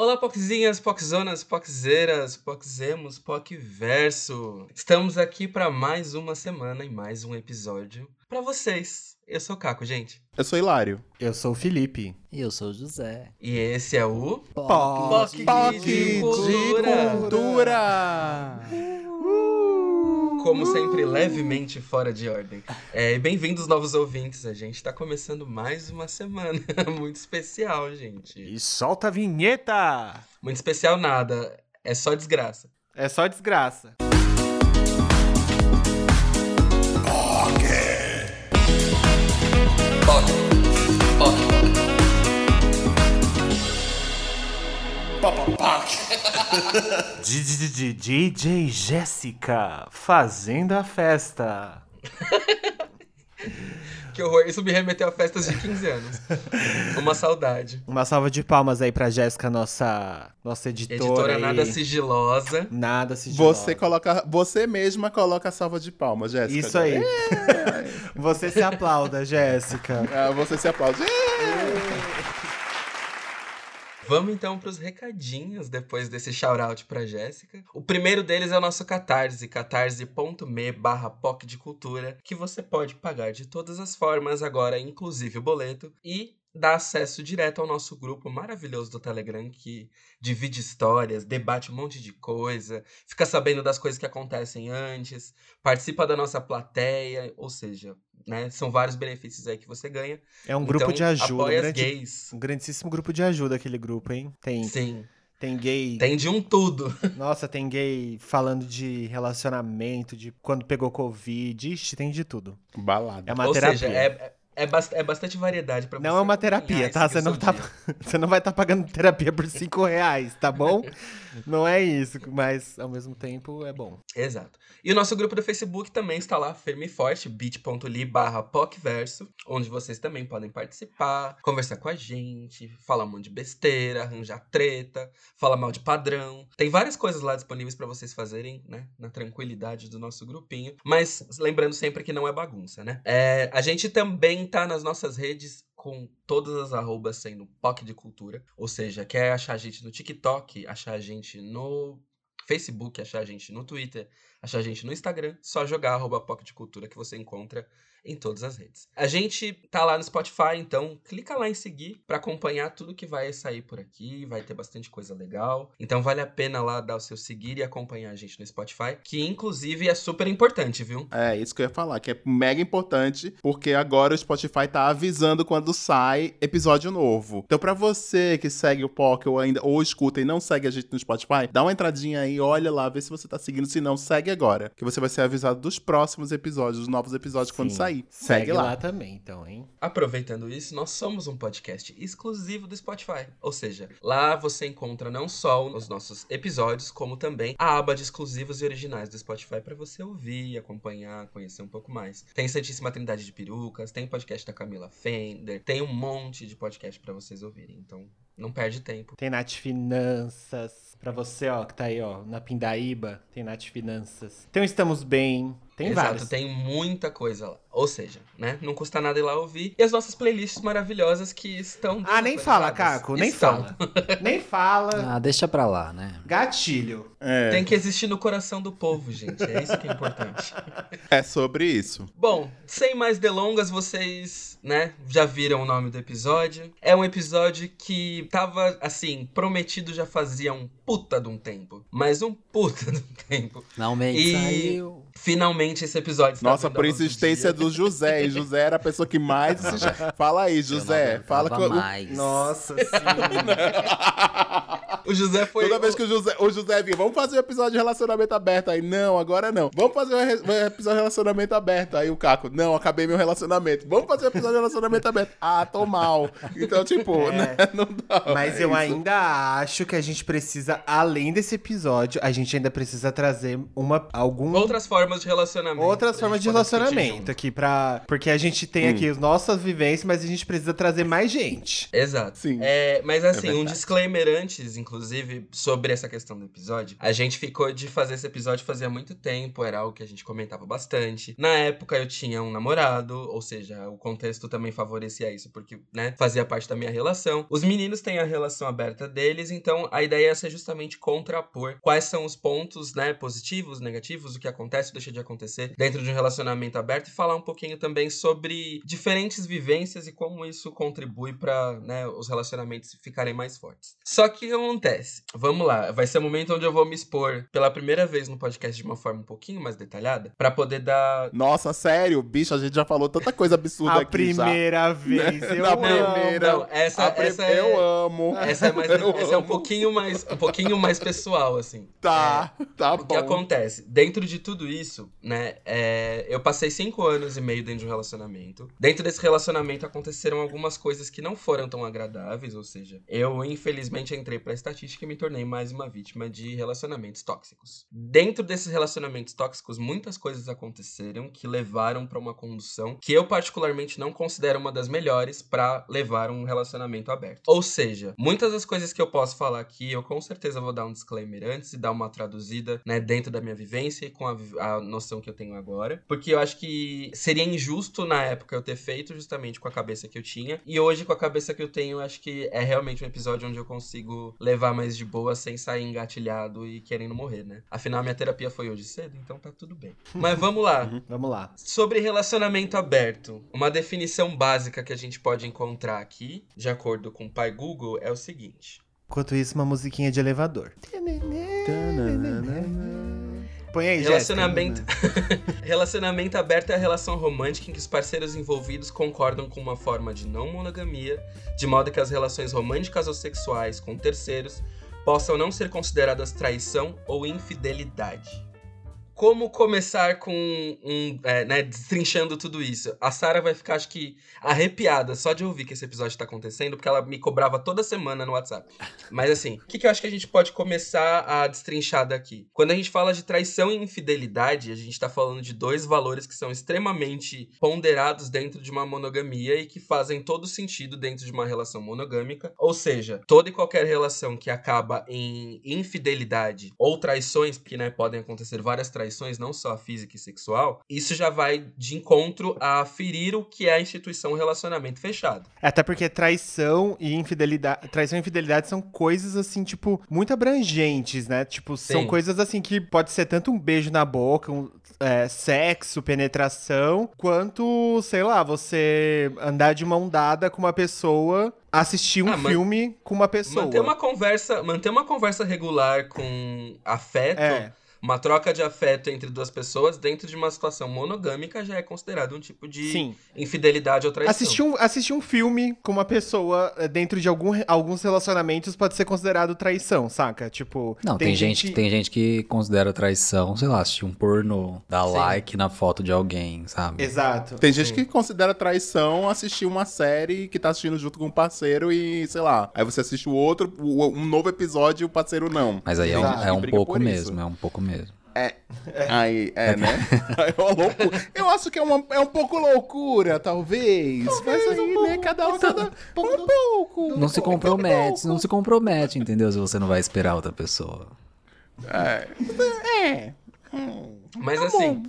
Olá, Poczzinhas, Poczzonas, Poczeiras, Poczemos, Poczverso. Estamos aqui para mais uma semana e mais um episódio para vocês. Eu sou o Caco, gente. Eu sou Hilário. Eu sou o Felipe. E eu sou o José. E esse é o Poc de de Cultura. cultura. Como sempre, levemente fora de ordem. É, Bem-vindos, novos ouvintes. A gente tá começando mais uma semana muito especial, gente. E solta a vinheta! Muito especial nada, é só desgraça. É só desgraça. DJ Jéssica fazendo a festa. Que horror, isso me remeteu a festas de 15 anos. Uma saudade. Uma salva de palmas aí pra Jéssica, nossa, nossa editora. Editora aí. nada sigilosa. Nada sigilosa. Você coloca, você mesma coloca a salva de palmas, Jéssica. Isso aí. Você se aplauda, Jéssica. Ah, você se aplaude. Vamos então para os recadinhos depois desse shout-out pra Jéssica. O primeiro deles é o nosso Catarse, catarse.me barra POC de Cultura, que você pode pagar de todas as formas agora, inclusive o boleto, e dá acesso direto ao nosso grupo maravilhoso do Telegram, que divide histórias, debate um monte de coisa, fica sabendo das coisas que acontecem antes, participa da nossa plateia, ou seja, né, são vários benefícios aí que você ganha. É um grupo Então, de ajuda. Um, apoia grande- gays. um grandíssimo grupo de ajuda aquele grupo, hein? Tem, Sim, tem gay. tem de um tudo. Nossa, tem gay falando de relacionamento, de quando pegou Covid. Ixi, tem de tudo. Balada. É uma Ou terapia. seja, é, é, é bastante variedade pra Não é uma terapia, tá? Você não, tá você não vai estar pagando terapia por 5 reais, tá bom? Não é isso, mas ao mesmo tempo é bom. Exato. E o nosso grupo do Facebook também está lá, firme e forte, bit.ly barra PocVerso, onde vocês também podem participar, conversar com a gente, falar um monte de besteira, arranjar treta, falar mal de padrão. Tem várias coisas lá disponíveis para vocês fazerem, né? Na tranquilidade do nosso grupinho. Mas lembrando sempre que não é bagunça, né? É, a gente também tá nas nossas redes com todas as arrobas sendo POC de Cultura. Ou seja, quer achar a gente no TikTok, achar a gente no Facebook, achar a gente no Twitter, achar a gente no Instagram, só jogar arroba POC de Cultura que você encontra em todas as redes. A gente tá lá no Spotify, então clica lá em seguir pra acompanhar tudo que vai sair por aqui, vai ter bastante coisa legal. Então vale a pena lá dar o seu seguir e acompanhar a gente no Spotify, que inclusive é super importante, viu? É, isso que eu ia falar, que é mega importante, porque agora o Spotify tá avisando quando sai episódio novo. Então, pra você que segue o POC ou ainda ou escuta e não segue a gente no Spotify, dá uma entradinha aí, olha lá, vê se você tá seguindo, se não, segue agora, que você vai ser avisado dos próximos episódios, dos novos episódios quando Sim. Sair. Segue, Segue, lá. lá. também, então, hein? Aproveitando isso, nós somos um podcast exclusivo do Spotify. Ou seja, lá você encontra não só os nossos episódios, como também a aba de exclusivos e originais do Spotify para você ouvir, acompanhar, conhecer um pouco mais. Tem Santíssima Trindade de Perucas, tem podcast da Camila Fender, tem um monte de podcast para vocês ouvirem. Então, não perde tempo. Tem Nath Finanças. Pra você, ó, que tá aí, ó, na Pindaíba, tem Nath Finanças. Tem o Estamos Bem. Tem Exato, vários. tem muita coisa lá. Ou seja, né? Não custa nada ir lá ouvir. E as nossas playlists maravilhosas que estão. Ah, nem fala. Caco, nem Estão. fala. nem fala. Ah, deixa pra lá, né? Gatilho. É, Tem que existir no coração do povo, gente. É isso que é importante. é sobre isso. Bom, sem mais delongas, vocês, né, já viram o nome do episódio. É um episódio que tava, assim, prometido já fazia um puta de um tempo. Mas um puta de um tempo. Finalmente E- saiu. Finalmente esse episódio está Nossa, por insistência do José. E José era a pessoa que mais insistia. Fala aí, José. Fala com mais. Nossa, sim. O José foi. Toda vez que o José, o José vinha, vamos fazer um episódio de relacionamento aberto. Aí, não, agora não. Vamos fazer um, re- um episódio de relacionamento aberto. Aí o Caco, não, acabei meu relacionamento. Vamos fazer um episódio de relacionamento aberto. Ah, tô mal. Então, tipo, É. né, não dá. Mas É eu isso. ainda acho que a gente precisa, além desse episódio, a gente ainda precisa trazer uma algum Outras formas de relacionamento. outras formas de relacionamento aqui para porque a gente tem Hum. aqui as nossas vivências, mas a gente precisa trazer mais gente. Exato. Sim. É, mas assim, É um disclaimer antes, inclusive. Inclusive, sobre essa questão do episódio. A gente ficou de fazer esse episódio fazia muito tempo, era algo que a gente comentava bastante. Na época eu tinha um namorado, ou seja, o contexto também favorecia isso, porque, né, fazia parte da minha relação. Os meninos têm a relação aberta deles, então a ideia é ser justamente contrapor quais são os pontos, né, positivos, negativos, o que acontece, deixa de acontecer dentro de um relacionamento aberto e falar um pouquinho também sobre diferentes vivências e como isso contribui para, né, os relacionamentos ficarem mais fortes. Só que que acontece? Vamos lá, vai ser o momento onde eu vou me expor pela primeira vez no podcast de uma forma um pouquinho mais detalhada, para poder dar Nossa, sério, bicho, a gente já falou tanta coisa absurda A aqui primeira vez, eu Na amo. primeira. Não, essa, A pri- essa é, Eu amo. essa é mais, Eu essa é um amo. pouquinho mais, um pouquinho mais pessoal, assim. Tá, tá O que bom. acontece? Dentro de tudo isso, né? é, eu passei cinco anos e meio dentro de um relacionamento. Dentro desse relacionamento aconteceram algumas coisas que não foram tão agradáveis, ou seja, eu infelizmente entrei pra estatística me tornei mais uma vítima de relacionamentos tóxicos. Dentro desses relacionamentos tóxicos, muitas coisas aconteceram que levaram pra uma condução que eu particularmente não considero uma das melhores pra levar um relacionamento aberto. Ou seja, muitas das coisas que eu posso falar aqui, eu com certeza vou dar um disclaimer antes e dar uma traduzida, né, dentro da minha vivência e com a, a noção que eu tenho agora, porque eu acho que seria injusto na época eu ter feito justamente com a cabeça que eu tinha, e hoje com a cabeça que eu tenho, acho que é realmente um episódio onde eu consigo levar mais de boa sem sair engatilhado e querendo morrer, né? Afinal, minha terapia foi hoje cedo, então tá tudo bem. Mas vamos lá. Vamos lá. Sobre relacionamento aberto, uma definição básica que a gente pode encontrar aqui, de acordo com o pai Google, é o seguinte. Enquanto isso, uma musiquinha de elevador. Põe aí, Relacionamento... relacionamento aberto é a relação romântica em que os parceiros envolvidos concordam com uma forma de não monogamia, de modo que as relações românticas ou sexuais com terceiros possam não ser consideradas traição ou infidelidade. Como começar com um, é, né, destrinchando tudo isso? A Sarah vai ficar, acho que, arrepiada só de ouvir que esse episódio tá acontecendo, porque ela me cobrava toda semana no WhatsApp. Mas assim, o que, que eu acho que a gente pode começar a destrinchar daqui? Quando a gente fala de traição e infidelidade, a gente tá falando de dois valores que são extremamente ponderados dentro de uma monogamia e que fazem todo sentido dentro de uma relação monogâmica. Ou seja, toda e qualquer relação que acaba em infidelidade ou traições, porque né, podem acontecer várias traições, não só física e sexual, isso já vai de encontro a ferir o que é a instituição relacionamento fechado. Até porque traição e infidelidade. Traição e infidelidade são coisas assim, tipo, muito abrangentes, né? Tipo, são Sim. coisas assim que pode ser tanto um beijo na boca, um é, sexo, penetração, quanto, sei lá, você andar de mão dada com uma pessoa, assistir um Ah, filme com uma pessoa. Manter uma conversa, manter uma conversa regular com afeto, É. uma troca de afeto entre duas pessoas dentro de uma situação monogâmica já é considerado um tipo de Sim. infidelidade ou traição. Assistir um, assistir um filme com uma pessoa eh, dentro de algum, alguns relacionamentos pode ser considerado traição, saca? Tipo. Não, tem, gente, tem gente que considera traição, sei lá, assistir um porno, dar Sim. like na foto de alguém, sabe? Exato. Tem gente que considera traição assistir uma série que tá assistindo junto com um parceiro e, sei lá, aí você assiste o outro, um novo episódio e o parceiro não. Mas aí é um, é um E briga pouco por isso. mesmo, é um pouco mesmo. Aí, é, né? Aí é uma loucura. Eu acho que é, uma, é um pouco loucura, talvez. Mas aí, né, cada um, cada... Um pouco. Não se compromete, não se compromete, entendeu? Se você não vai esperar outra pessoa. É. Mas assim,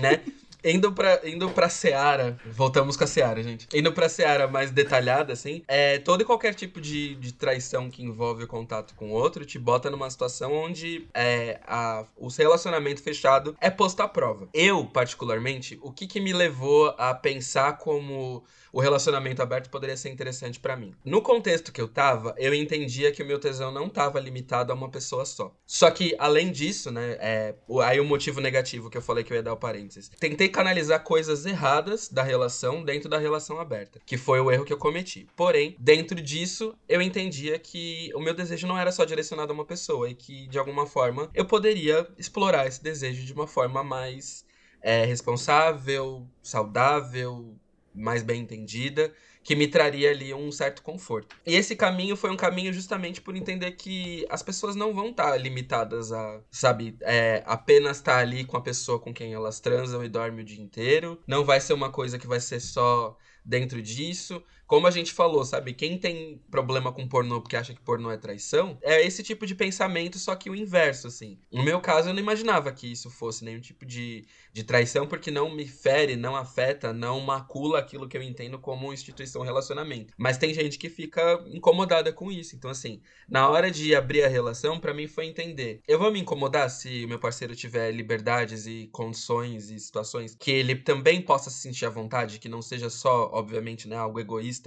né? Indo pra, indo pra Seara, voltamos com a Seara, gente. Indo pra Seara mais detalhada, assim, é, todo e qualquer tipo de, de traição que envolve o contato com o outro te bota numa situação onde é, a, o relacionamento fechado é posto à prova. Eu, particularmente, o que, que me levou a pensar como o relacionamento aberto poderia ser interessante pra mim. No contexto que eu tava, eu entendia que o meu tesão não tava limitado a uma pessoa só. Só que, além disso, né, é, aí o motivo negativo que eu falei que eu ia dar o parênteses. Tentei canalizar coisas erradas da relação dentro da relação aberta, que foi o erro que eu cometi. Porém, dentro disso, eu entendia que o meu desejo não era só direcionado a uma pessoa e que, de alguma forma, eu poderia explorar esse desejo de uma forma mais é, responsável, saudável, mais bem entendida, que me traria ali um certo conforto. E esse caminho foi um caminho justamente por entender que as pessoas não vão estar limitadas a, sabe, é, apenas estar ali com a pessoa com quem elas transam e dormem o dia inteiro. Não vai ser uma coisa que vai ser só dentro disso. Como a gente falou, sabe? Quem tem problema com pornô porque acha que pornô é traição, é esse tipo de pensamento, só que o inverso, assim. No meu caso, eu não imaginava que isso fosse nenhum tipo de, de traição, porque não me fere, não afeta, não macula aquilo que eu entendo como instituição relacionamento. Mas tem gente que fica incomodada com isso. Então, assim, na hora de abrir a relação, para mim foi entender. Eu vou me incomodar se o meu parceiro tiver liberdades e condições e situações que ele também possa se sentir à vontade, que não seja só, obviamente, né, algo egoísta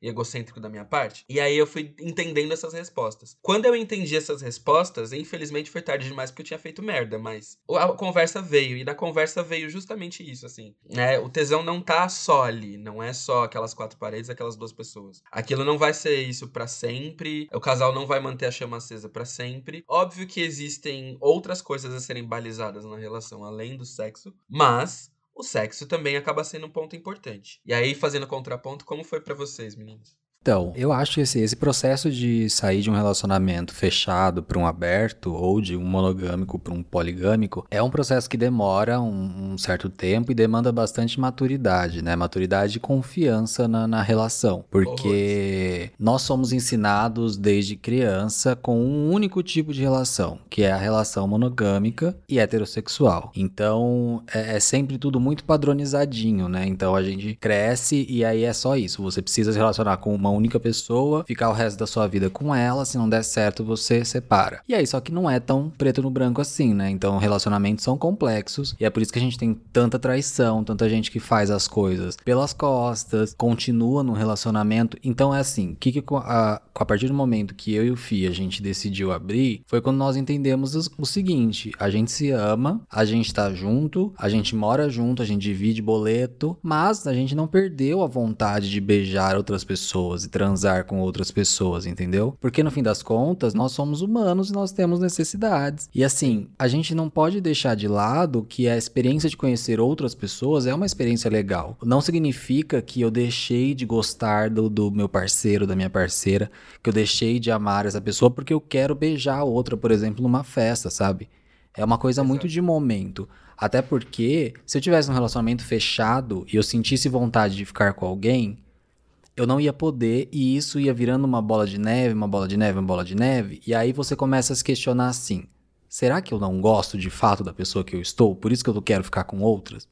e egocêntrico da minha parte. E aí eu fui entendendo essas respostas. Quando eu entendi essas respostas, infelizmente foi tarde demais porque eu tinha feito merda, mas a conversa veio e na conversa veio justamente isso, assim. Né? O tesão não tá só ali, não é só aquelas quatro paredes, aquelas duas pessoas. Aquilo não vai ser isso para sempre. O casal não vai manter a chama acesa para sempre. Óbvio que existem outras coisas a serem balizadas na relação além do sexo, mas o sexo também acaba sendo um ponto importante. E aí, fazendo contraponto, como foi para vocês, meninos? Então, eu acho que esse, esse processo de sair de um relacionamento fechado para um aberto ou de um monogâmico para um poligâmico é um processo que demora um, um, certo tempo e demanda bastante maturidade, né? Maturidade e confiança na, na relação. Porque nós somos ensinados desde criança com um único tipo de relação, que é a relação monogâmica e heterossexual. Então, é, é sempre tudo muito padronizadinho, né? Então a gente cresce e aí é só isso. Você precisa se relacionar com uma única pessoa, ficar o resto da sua vida com ela, se não der certo, você separa. E aí, só que não é tão preto no branco assim, né? Então, relacionamentos são complexos e é por isso que a gente tem tanta traição, tanta gente que faz as coisas pelas costas, continua no relacionamento. Então, é assim, que, que a, a partir do momento que eu e o Fih a gente decidiu abrir, foi quando nós entendemos o, seguinte: a gente se ama, a gente tá junto, a gente mora junto, a gente divide boleto, mas a gente não perdeu a vontade de beijar outras pessoas e transar com outras pessoas, entendeu? Porque no fim das contas, nós somos humanos e nós temos necessidades. E assim, a gente não pode deixar de lado que a experiência de conhecer outras pessoas é uma experiência legal. Não significa que eu deixei de gostar do, do meu parceiro, da minha parceira, que eu deixei de amar essa pessoa porque eu quero beijar a outra, por exemplo, numa festa, sabe? É uma coisa Exato. muito de momento. Até porque, se eu tivesse um relacionamento fechado e eu sentisse vontade de ficar com alguém, eu não ia poder e isso ia virando uma bola de neve, uma bola de neve, uma bola de neve, e aí você começa a se questionar assim: será que eu não gosto de fato da pessoa que eu estou? Por isso que eu quero ficar com outras?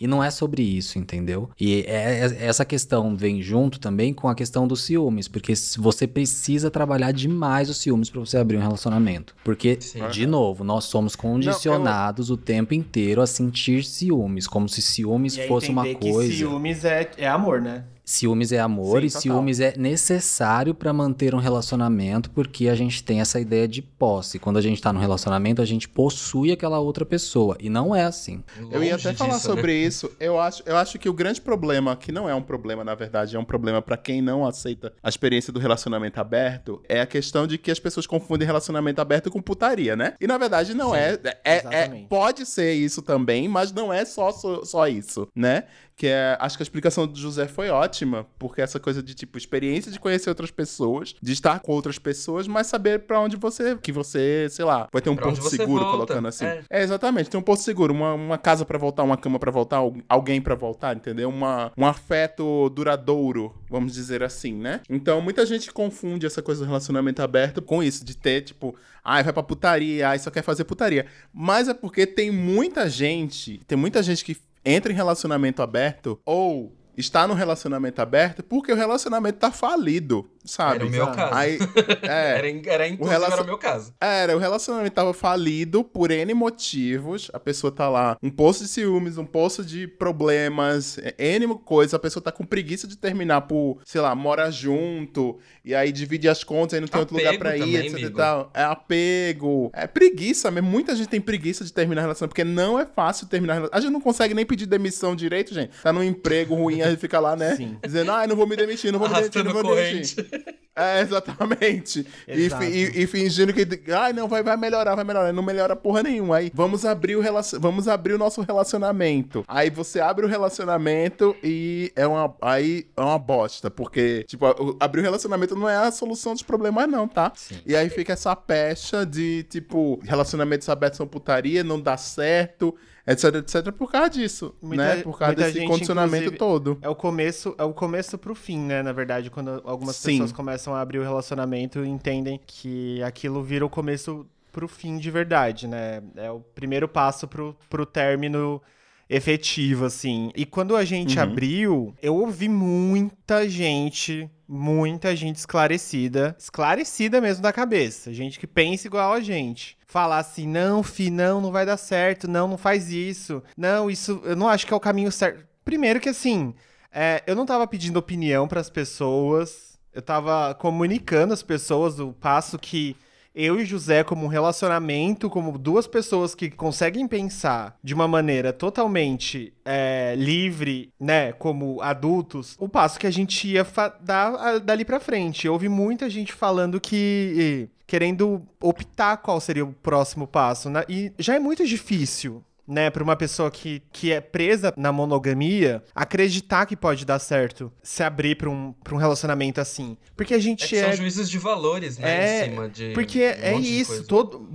E não é sobre isso, entendeu? E é, é, essa questão vem junto também com a questão dos ciúmes, porque você precisa trabalhar demais os ciúmes para você abrir um relacionamento. Porque, Sim. de novo, nós somos condicionados não, eu... o tempo inteiro a sentir ciúmes, como se ciúmes fosse uma coisa. Que ciúmes é, é amor, né? Ciúmes é amor Sim, e total. ciúmes é necessário para manter um relacionamento, porque a gente tem essa ideia de posse. Quando a gente tá no relacionamento, a gente possui aquela outra pessoa. E não é assim. Longe eu ia até falar disso, sobre né? isso. Eu acho, eu acho que o grande problema, que não é um problema, na verdade, é um problema para quem não aceita a experiência do relacionamento aberto, é a questão de que as pessoas confundem relacionamento aberto com putaria, né? E na verdade não Sim, é, é, é. Pode ser isso também, mas não é só, só, só isso, né? Que é, acho que a explicação do José foi ótima, porque essa coisa de tipo experiência de conhecer outras pessoas, de estar com outras pessoas, mas saber para onde você, que você, sei lá, vai ter um pra porto seguro, volta. colocando assim. É. é. exatamente, tem um porto seguro, uma, uma casa para voltar, uma cama para voltar, alguém para voltar, entendeu? Uma, um afeto duradouro, vamos dizer assim, né? Então muita gente confunde essa coisa do relacionamento aberto com isso, de ter tipo, ai, vai pra putaria, ai, só quer fazer putaria. Mas é porque tem muita gente, tem muita gente que entra em relacionamento aberto ou está no relacionamento aberto porque o relacionamento tá falido sabe? Era o meu caso. Aí, é, era, era, inclusive, o relacion... era o meu caso. Era, o relacionamento tava falido por N motivos. A pessoa tá lá, um poço de ciúmes, um poço de problemas, N coisa. A pessoa tá com preguiça de terminar por, sei lá, mora junto, e aí divide as contas, aí não tem apego outro lugar pra ir, etc e tal. É apego, é preguiça mesmo. Muita gente tem preguiça de terminar a relação, porque não é fácil terminar a relação. A gente não consegue nem pedir demissão direito, gente. Tá num emprego ruim, a gente fica lá, né? Sim. Dizendo, ah, não vou me demitir, não vou me demitir, não vou me demitir. É, exatamente. E, e, e, fingindo que, ai, não, vai, vai melhorar, vai melhorar. Não melhora porra nenhuma. Aí, vamos abrir, o relacion... vamos abrir o nosso relacionamento. Aí você abre o relacionamento e é uma, aí é uma bosta. Porque, tipo, abrir o relacionamento não é a solução dos problemas, não, tá? Sim. E aí fica essa pecha de, tipo, relacionamentos abertos são putaria, não dá certo etc, etc, por causa disso, Muita- né? Por causa desse gente, condicionamento todo. É o começo, é o começo pro fim, né? Na verdade, quando algumas Sim. pessoas começam a abrir o relacionamento e entendem que aquilo vira o começo pro fim de verdade, né? É o primeiro passo pro, pro término efetivo, assim. E quando a gente Uhum. abriu, eu ouvi muita gente, muita gente esclarecida, esclarecida mesmo da cabeça, gente que pensa igual a gente. Falar assim, não, fi, não, não vai dar certo, não, não faz isso, não, isso, eu não acho que é o caminho certo. Primeiro que assim, é, eu não tava pedindo opinião pras pessoas, eu tava comunicando às pessoas o passo que eu e José, como um relacionamento, como duas pessoas que conseguem pensar de uma maneira totalmente é, livre, né, como adultos, o passo que a gente ia dar dali pra frente. Eu ouvi muita gente falando que. querendo optar qual seria o próximo passo. né? E já é muito difícil né, pra uma pessoa que, que é presa na monogamia, acreditar que pode dar certo se abrir pra um, pra um relacionamento assim. Porque a É gente que é. são juízes de valores, né? É, em cima de. Porque um é isso, todo,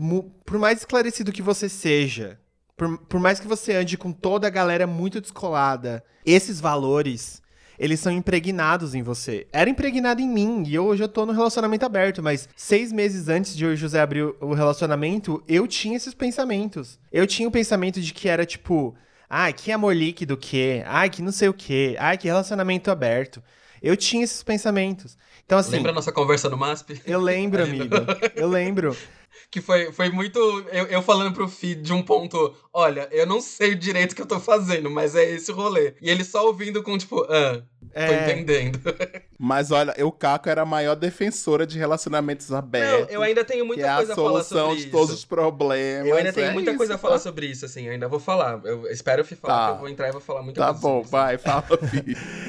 por mais esclarecido que você seja, por, por mais que você ande com toda a galera muito descolada, esses valores, eles são impregnados em você. Era impregnado em mim, e eu hoje eu tô no relacionamento aberto, mas seis meses antes de eu e o José abrir o- relacionamento, eu tinha esses pensamentos. Eu tinha o pensamento de que era tipo, ai, que amor líquido que, ai, que não sei o que, ai, que relacionamento aberto. Eu tinha esses pensamentos. Então, assim. Lembra a nossa conversa no MASP? Eu lembro, amigo. Eu lembro. Que foi, foi muito. Eu, eu falando pro Fi de um ponto. Olha, eu não sei direito o que eu tô fazendo, mas é esse o rolê. E ele só ouvindo com, tipo, ah, tô É, entendendo. Mas olha, eu Caco era a maior defensora de relacionamentos Não, abertos. eu ainda tenho muita é a coisa a falar solução sobre de isso. todos os problemas. Eu ainda tenho é muita isso, coisa a tá? falar sobre isso, assim, ainda vou falar. Eu espero o Fi falar, Tá. que eu vou entrar e vou falar muita Tá coisa bom, sobre isso. vai, fala, Fi.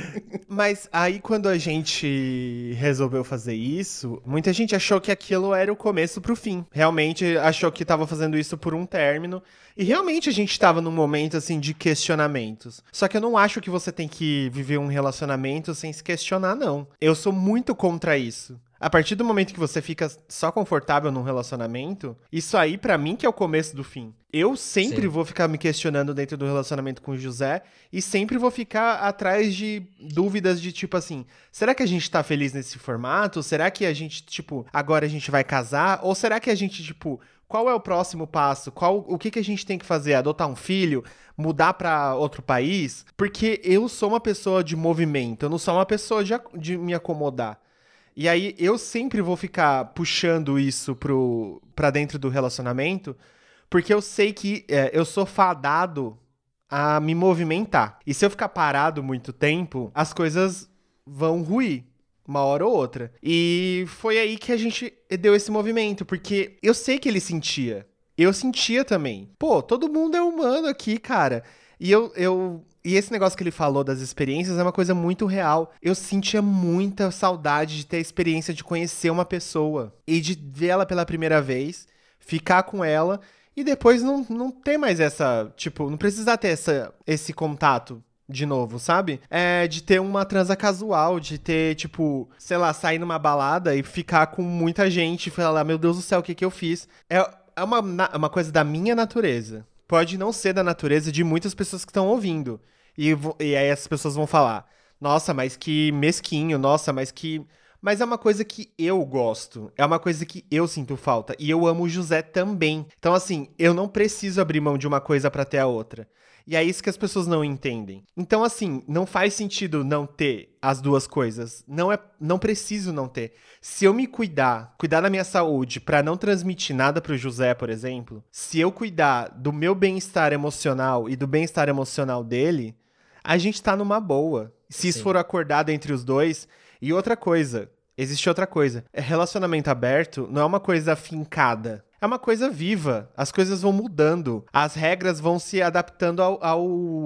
Mas aí, quando a gente resolveu fazer isso, muita gente achou que aquilo era o começo pro fim. Realmente achou que tava fazendo isso por um término. E realmente a gente tava num momento, assim, de questionamentos. Só que eu não acho que você tem que viver um relacionamento sem se questionar, não. Eu sou muito contra isso. A partir do momento que você fica só confortável num relacionamento, isso aí pra mim que é o começo do fim. Eu sempre Sim. vou ficar me questionando dentro do relacionamento com o José e sempre vou ficar atrás de dúvidas de tipo assim, será que a gente tá feliz nesse formato? Será que a gente, tipo, agora a gente vai casar? Ou será que a gente, tipo, qual é o próximo passo? Qual o que que a gente tem que fazer? Adotar um filho? Mudar pra outro país? Porque eu sou uma pessoa de movimento, eu não sou uma pessoa de, de me acomodar. E aí eu sempre vou ficar puxando isso pro, pra dentro do relacionamento, porque eu sei que é, eu sou fadado a me movimentar. E se eu ficar parado muito tempo, as coisas vão ruir. Uma hora ou outra. E foi aí que a gente deu esse movimento, porque eu sei que ele sentia. Eu sentia também. Pô, todo mundo é humano aqui, cara. E eu, eu. E esse negócio que ele falou das experiências é uma coisa muito real. Eu sentia muita saudade de ter a experiência de conhecer uma pessoa e de vê-la pela primeira vez, ficar com ela e depois não, não ter mais essa. Tipo, não precisar ter essa, esse contato de novo, sabe? É de ter uma transa casual, de ter, tipo, sei lá, sair numa balada e ficar com muita gente e falar, meu Deus do céu, o que que eu fiz? É, é uma, uma coisa da minha natureza. Pode não ser da natureza de muitas pessoas que estão ouvindo. E, e aí as pessoas vão falar, nossa, mas que mesquinho, nossa, mas que. Mas é uma coisa que eu gosto. É uma coisa que eu sinto falta. E eu amo o José também. Então, assim, eu não preciso abrir mão de uma coisa pra ter a outra. E é isso que as pessoas não entendem. Então, assim, não faz sentido não ter as duas coisas. Não é, não preciso não ter. Se eu me cuidar, cuidar da minha saúde pra não transmitir nada pro José, por exemplo, se eu cuidar do meu bem-estar emocional e do bem-estar emocional dele, a gente tá numa boa. Se isso Sim. for acordado entre os dois. E outra coisa, existe outra coisa. É Relacionamento aberto não é uma coisa fincada. É uma coisa viva. As coisas vão mudando. As regras vão se adaptando ao, ao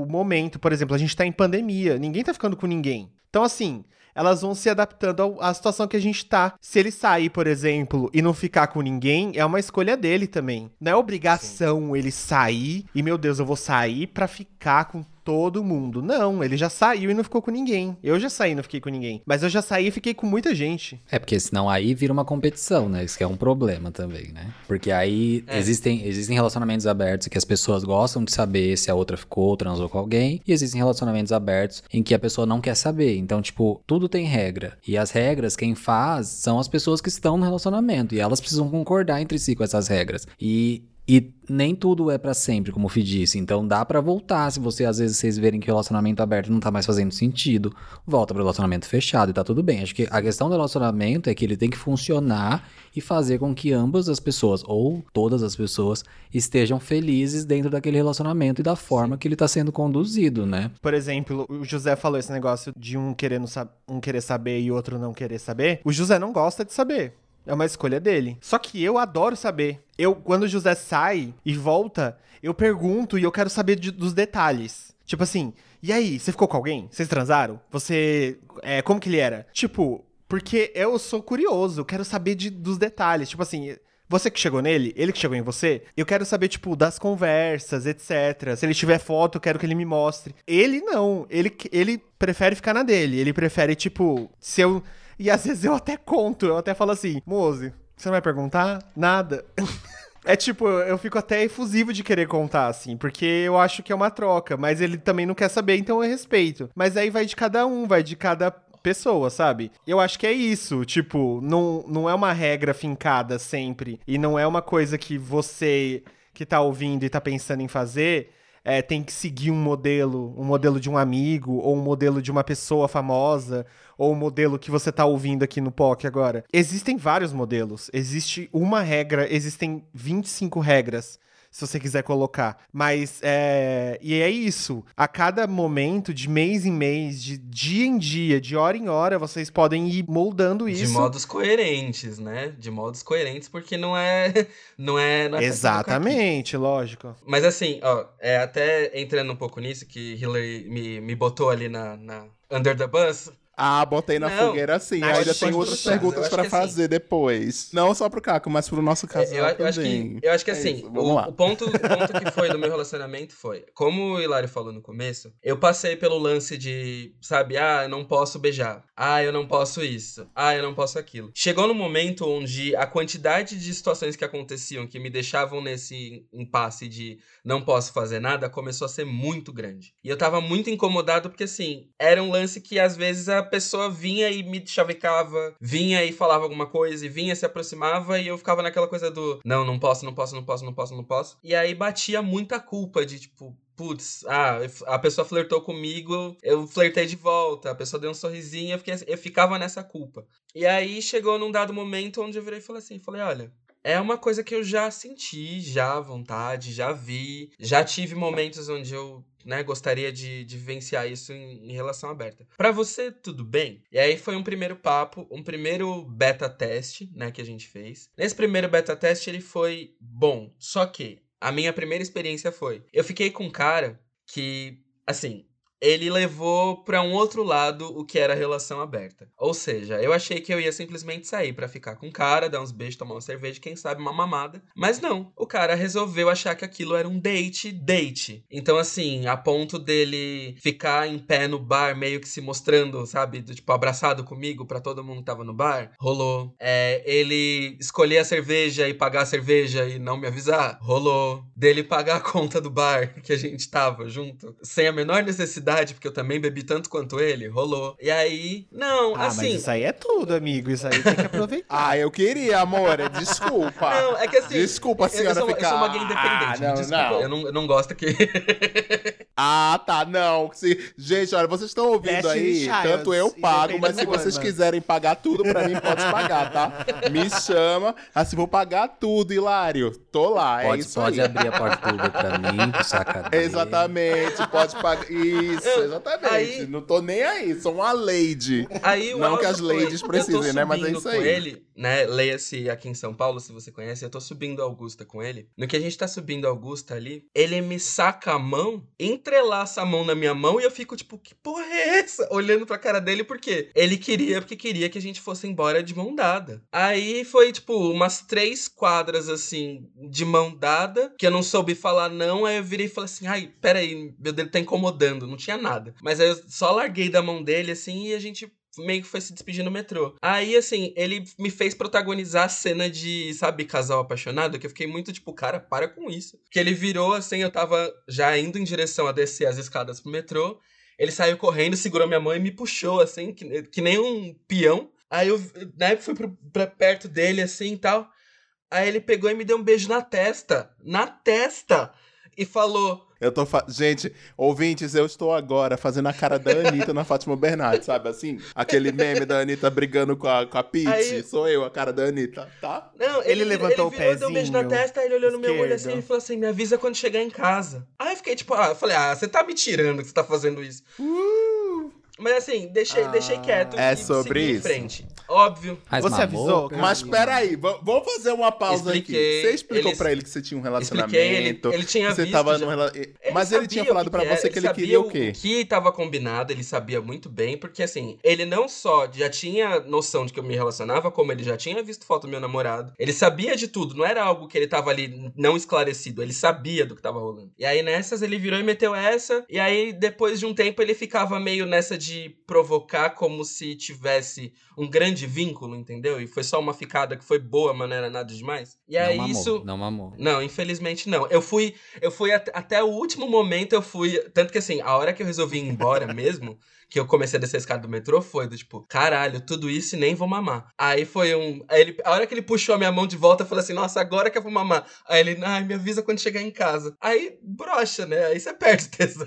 momento. Por exemplo, a gente tá em pandemia. Ninguém tá ficando com ninguém. Então, assim, elas vão se adaptando ao- à situação que a gente tá. Se ele sair, por exemplo, e não ficar com ninguém, é uma escolha dele também. Não é obrigação ele sair e, meu Deus, eu vou sair pra ficar com todo mundo. Não, ele já saiu e não ficou com ninguém. Eu já saí e não fiquei com ninguém. Mas eu já saí e fiquei com muita gente. É, porque senão aí vira uma competição, né? Isso que é um problema também, né? Porque aí É. existem, existem relacionamentos abertos que as pessoas gostam de saber se a outra ficou ou transou com alguém. E existem relacionamentos abertos em que a pessoa não quer saber. Então, tipo, tudo tem regra. E as regras, quem faz são as pessoas que estão no relacionamento. E elas precisam concordar entre si com essas regras. E. E nem tudo é pra sempre, como o Fih disse. Então dá pra voltar. Se você às vezes vocês verem que o relacionamento aberto não tá mais fazendo sentido, volta pro relacionamento fechado e tá tudo bem. Acho que a questão do relacionamento é que ele tem que funcionar e fazer com que ambas as pessoas, ou todas as pessoas, estejam felizes dentro daquele relacionamento e da forma que ele tá sendo conduzido, né? Por exemplo, o José falou esse negócio de um querendo um querer saber e outro não querer saber. O José não gosta de saber. É uma escolha dele. Só que eu adoro saber. Eu, quando o José sai e volta, eu pergunto e eu quero saber de- dos detalhes. Tipo assim, e aí, você ficou com alguém? Vocês transaram? Você. É, como que ele era? Tipo, porque eu sou curioso, eu quero saber de- dos detalhes. Tipo assim. Você que chegou nele, ele que chegou em você, eu quero saber, tipo, das conversas, etc. Se ele tiver foto, eu quero que ele me mostre. Ele não, ele, ele prefere ficar na dele. Ele prefere, tipo, se eu. E às vezes eu até conto, eu até falo assim, Mose, você não vai perguntar? Nada. É tipo, eu fico até efusivo de querer contar, assim, porque eu acho que é uma troca, mas ele também não quer saber, então eu respeito. Mas aí vai de cada um, vai de cada pessoa, sabe? Eu acho que é isso, tipo, não, não é uma regra fincada sempre, e não é uma coisa que você que tá ouvindo e tá pensando em fazer é, tem que seguir um modelo, um modelo de um amigo, ou um modelo de uma pessoa famosa, ou um modelo que você tá ouvindo aqui no POC agora. Existem vários modelos. Existe uma regra, existem 25 regras. Se você quiser colocar. Mas é. E é isso. A cada momento, de mês em mês, de dia em dia, de hora em hora, vocês podem ir moldando De isso. modos coerentes, né? De modos coerentes, porque não é. Não é. Não é. Exatamente, lógico. Mas assim, ó, é, até entrando um pouco nisso, que Hillary me, me botou ali na, na Under the Bus. Ah, botei na Não, fogueira sim. na Ainda tem outras perguntas acho pra que assim- fazer depois. Não só pro Caco, mas pro nosso casal eu, eu acho também. que, eu acho que É assim, isso, vamos o, lá. o ponto, o ponto que foi do meu relacionamento foi, como o Hilário falou no começo, eu passei pelo lance de, sabe, ah, eu não posso beijar, ah, eu não posso isso, ah, eu não posso aquilo. Chegou no momento onde a quantidade de situações que aconteciam que me deixavam nesse impasse de não posso fazer nada começou a ser muito grande. E eu tava muito incomodado porque, assim, era um lance que às vezes a pessoa vinha e me chavecava, vinha e falava alguma coisa, e vinha, se aproximava, e eu ficava naquela coisa do não, não posso, não posso, não posso, não posso, não posso. E aí batia muita culpa de tipo. Putz, ah, a pessoa flertou comigo, eu flertei de volta, a pessoa deu um sorrisinho, eu, fiquei, eu ficava nessa culpa. E aí chegou num dado momento onde eu virei e falei assim, falei, olha, é uma coisa que eu já senti, já à vontade, já vi, já tive momentos onde eu né, gostaria de, de vivenciar isso em, em relação aberta. Pra você, tudo bem? E aí foi um primeiro papo, um primeiro beta teste, né, que a gente fez. Nesse primeiro beta teste ele foi bom, só que a minha primeira experiência foi, eu fiquei com um cara que, assim, ele levou pra um outro lado o que era relação aberta. Ou seja, eu achei que eu ia simplesmente sair pra ficar com o cara, dar uns beijos, tomar uma cerveja, quem sabe uma mamada. Mas não, o cara resolveu achar que aquilo era um date, date. Então assim, a ponto dele ficar em pé no bar, meio que se mostrando, sabe, do, tipo abraçado comigo pra todo mundo que tava no bar, rolou. É, ele escolher a cerveja e pagar a cerveja e não me avisar, rolou. Dele pagar a conta do bar que a gente tava junto, sem a menor necessidade porque eu também bebi tanto quanto ele, rolou. E aí, não, Ah, assim. mas isso aí é tudo, amigo. Isso aí tem que aproveitar. Ah, eu queria, amor. Desculpa. Não, é que assim. Desculpa, eu- eu, senhora sou, eu ficar. sou uma gay independente, Ah, me não, desculpa. não. Eu, não, eu não gosto que. Ah, tá, não. Se- Gente, olha, vocês estão ouvindo Destiny aí, tanto eu pago, mas se vocês quiserem pagar tudo pra mim, pode pagar, tá? Me chama, assim, vou pagar tudo, Hilário. Tô lá, é Pode, isso pode aí. abrir a porta Uber pra mim, pro saca dele. Exatamente, pode pagar. Isso, Eu- exatamente. aí- Não tô nem aí, sou uma lady. Aí Não que as ladies precisem, né? Mas é isso aí. ele né, leia-se aqui em São Paulo, se você conhece, eu tô subindo Augusta com ele. No que a gente tá subindo Augusta ali, ele me saca a mão, entrelaça a mão na minha mão e eu fico tipo, que porra é essa? Olhando pra cara dele, porque ele queria, porque queria que a gente fosse embora de mão dada. Aí foi, tipo, umas três quadras, assim, de mão dada, que eu não soube falar não, aí eu virei e falei assim, ai, peraí, meu dedo tá incomodando, não tinha nada. Mas aí eu só larguei da mão dele, assim, e a gente meio que foi se despedir no metrô. Aí, assim, ele me fez protagonizar a cena de, sabe, casal apaixonado, que eu fiquei muito tipo, cara, para com isso. Que ele virou, assim, eu tava já indo em direção a descer as escadas pro metrô. Ele saiu correndo, segurou minha mão e me puxou, assim, que, que nem um peão. Aí eu, né, fui pro, pra perto dele, assim, e tal. Aí ele pegou e me deu um beijo na testa. Na testa! E falou eu tô. Fa... Gente, ouvintes, eu estou agora fazendo a cara da Anitta na Fátima Bernardes, sabe assim? Aquele meme da Anitta brigando com a, com a Peach. Aí... Sou eu, a cara da Anitta, tá? Não, ele, ele levantou ele virou, o pezinho. Deu um beijo na testa, ele olhou no meu olho assim e falou assim: me avisa quando chegar em casa. Aí eu fiquei tipo, ah, eu falei, ah, você tá me tirando que você tá fazendo isso. Uh! Mas assim, deixei, ah, deixei quieto. É sobre isso. Em frente. Óbvio. Mas você avisou? Mas peraí, vamos fazer uma pausa Expliquei, aqui. Você explicou ele, pra ele que você tinha um relacionamento. Ele, ele tinha você visto. Tava num, ele Mas ele tinha falado para você que ele, ele queria o quê? O que tava combinado, ele sabia muito bem, porque assim, ele não só já tinha noção de que eu me relacionava, como ele já tinha visto foto do meu namorado. Ele sabia de tudo, não era algo que ele tava ali não esclarecido, ele sabia do que tava rolando. E aí nessas ele virou e meteu essa, e aí depois de um tempo ele ficava meio nessa de provocar como se tivesse um grande vínculo, entendeu? E foi só uma ficada que foi boa, mas não era nada demais. E aí não mamou, isso. Não mamou. Não, infelizmente não. Eu fui. Eu fui at até o último momento, eu fui. Tanto que assim, a hora que eu resolvi ir embora mesmo que eu comecei a descer a escada do metrô foi do tipo, caralho, tudo isso e nem vou mamar. Aí foi um. Aí ele, a hora que ele puxou a minha mão de volta, eu falei assim, nossa, agora que eu vou mamar. Aí ele, ai, me avisa quando chegar em casa. Aí brocha, né? Aí você perde tesão.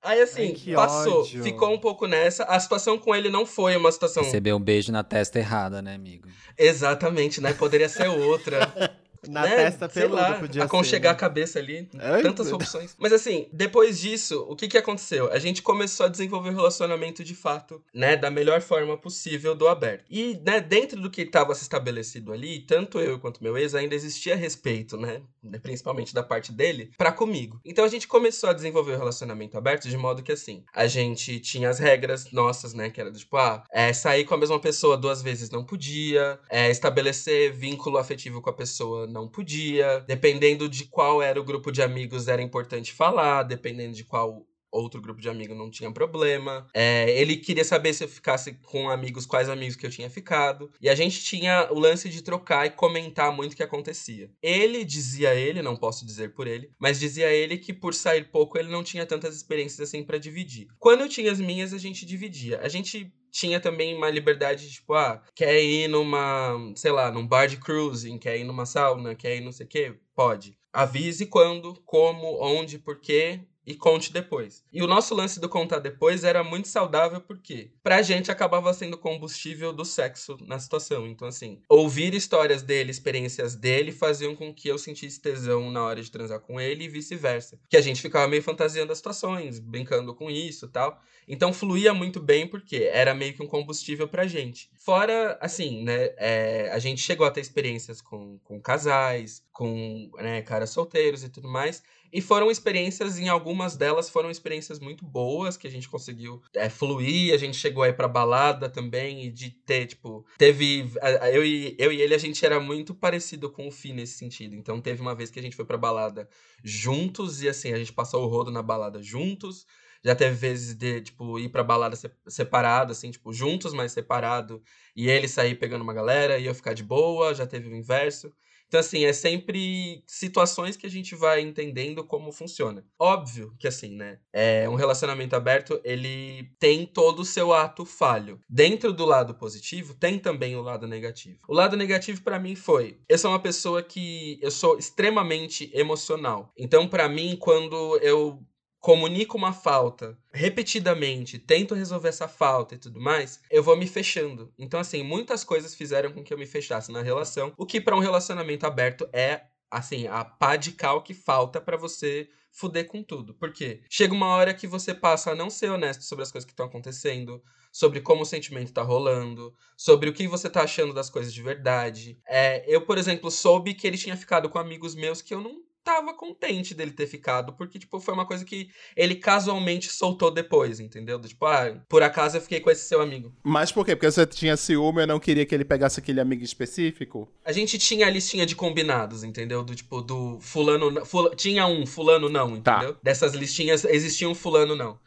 Aí assim, ai, passou. Ódio. Ficou um pouco nessa. A situação com ele não foi uma situação. Recebeu um beijo na testa errada, né, amigo? Exatamente, né? Poderia ser outra. Na né? testa peluda lá, podia aconchegar ser, né? a cabeça ali. Ai, tantas opções. Mas assim, depois disso, o que que aconteceu? A gente começou a desenvolver o um relacionamento de fato, né? Da melhor forma possível do aberto. E, né, dentro do que estava se estabelecido ali, tanto eu quanto meu ex, ainda existia respeito, né? Principalmente da parte dele, para comigo. Então a gente começou a desenvolver o um relacionamento aberto de modo que assim, a gente tinha as regras nossas, né? Que era tipo, ah, é, sair com a mesma pessoa duas vezes não podia, é, estabelecer vínculo afetivo com a pessoa não podia. Dependendo de qual era o grupo de amigos, era importante falar. Dependendo de qual outro grupo de amigos não tinha problema. É, ele queria saber se eu ficasse com amigos, quais amigos que eu tinha ficado. E a gente tinha o lance de trocar e comentar muito o que acontecia. Ele dizia ele, não posso dizer por ele, mas dizia ele que por sair pouco ele não tinha tantas experiências assim para dividir. Quando eu tinha as minhas, a gente dividia. A gente tinha também uma liberdade, tipo, ah, quer ir numa, sei lá, num bar de cruising, quer ir numa sauna, quer ir não sei o quê? Pode. Avise quando, como, onde, por quê e conte depois. E o nosso lance do contar depois era muito saudável porque pra gente acabava sendo combustível do sexo na situação. Então assim, ouvir histórias dele, experiências dele faziam com que eu sentisse tesão na hora de transar com ele e vice-versa. Que a gente ficava meio fantasiando as situações, brincando com isso, tal. Então fluía muito bem porque era meio que um combustível pra gente. Fora, assim, né, é, a gente chegou a ter experiências com, com casais, com né, caras solteiros e tudo mais. E foram experiências, em algumas delas foram experiências muito boas, que a gente conseguiu é, fluir, a gente chegou aí pra balada também, e de ter, tipo, teve. Eu e, eu e ele, a gente era muito parecido com o Fih nesse sentido. Então teve uma vez que a gente foi pra balada juntos, e assim, a gente passou o rodo na balada juntos. Já teve vezes de, tipo, ir pra balada separado, assim, tipo, juntos, mas separado. E ele sair pegando uma galera e eu ficar de boa. Já teve o inverso. Então, assim, é sempre situações que a gente vai entendendo como funciona. Óbvio que, assim, né? É, um relacionamento aberto, ele tem todo o seu ato falho. Dentro do lado positivo, tem também o lado negativo. O lado negativo, para mim, foi: eu sou uma pessoa que. Eu sou extremamente emocional. Então, para mim, quando eu comunico uma falta repetidamente, tento resolver essa falta e tudo mais, eu vou me fechando. Então, assim, muitas coisas fizeram com que eu me fechasse na relação, o que para um relacionamento aberto é assim, a pá de cal que falta para você fuder com tudo. Por quê? Chega uma hora que você passa a não ser honesto sobre as coisas que estão acontecendo, sobre como o sentimento tá rolando, sobre o que você tá achando das coisas de verdade. É, eu, por exemplo, soube que ele tinha ficado com amigos meus que eu não tava contente dele ter ficado, porque, tipo, foi uma coisa que ele casualmente soltou depois, entendeu? Do, tipo, ah, por acaso eu fiquei com esse seu amigo. Mas por quê? Porque você tinha ciúme e não queria que ele pegasse aquele amigo específico? A gente tinha a listinha de combinados, entendeu? Do tipo, do fulano. Fula, tinha um, fulano não, Tá. entendeu? Dessas listinhas existia um fulano não.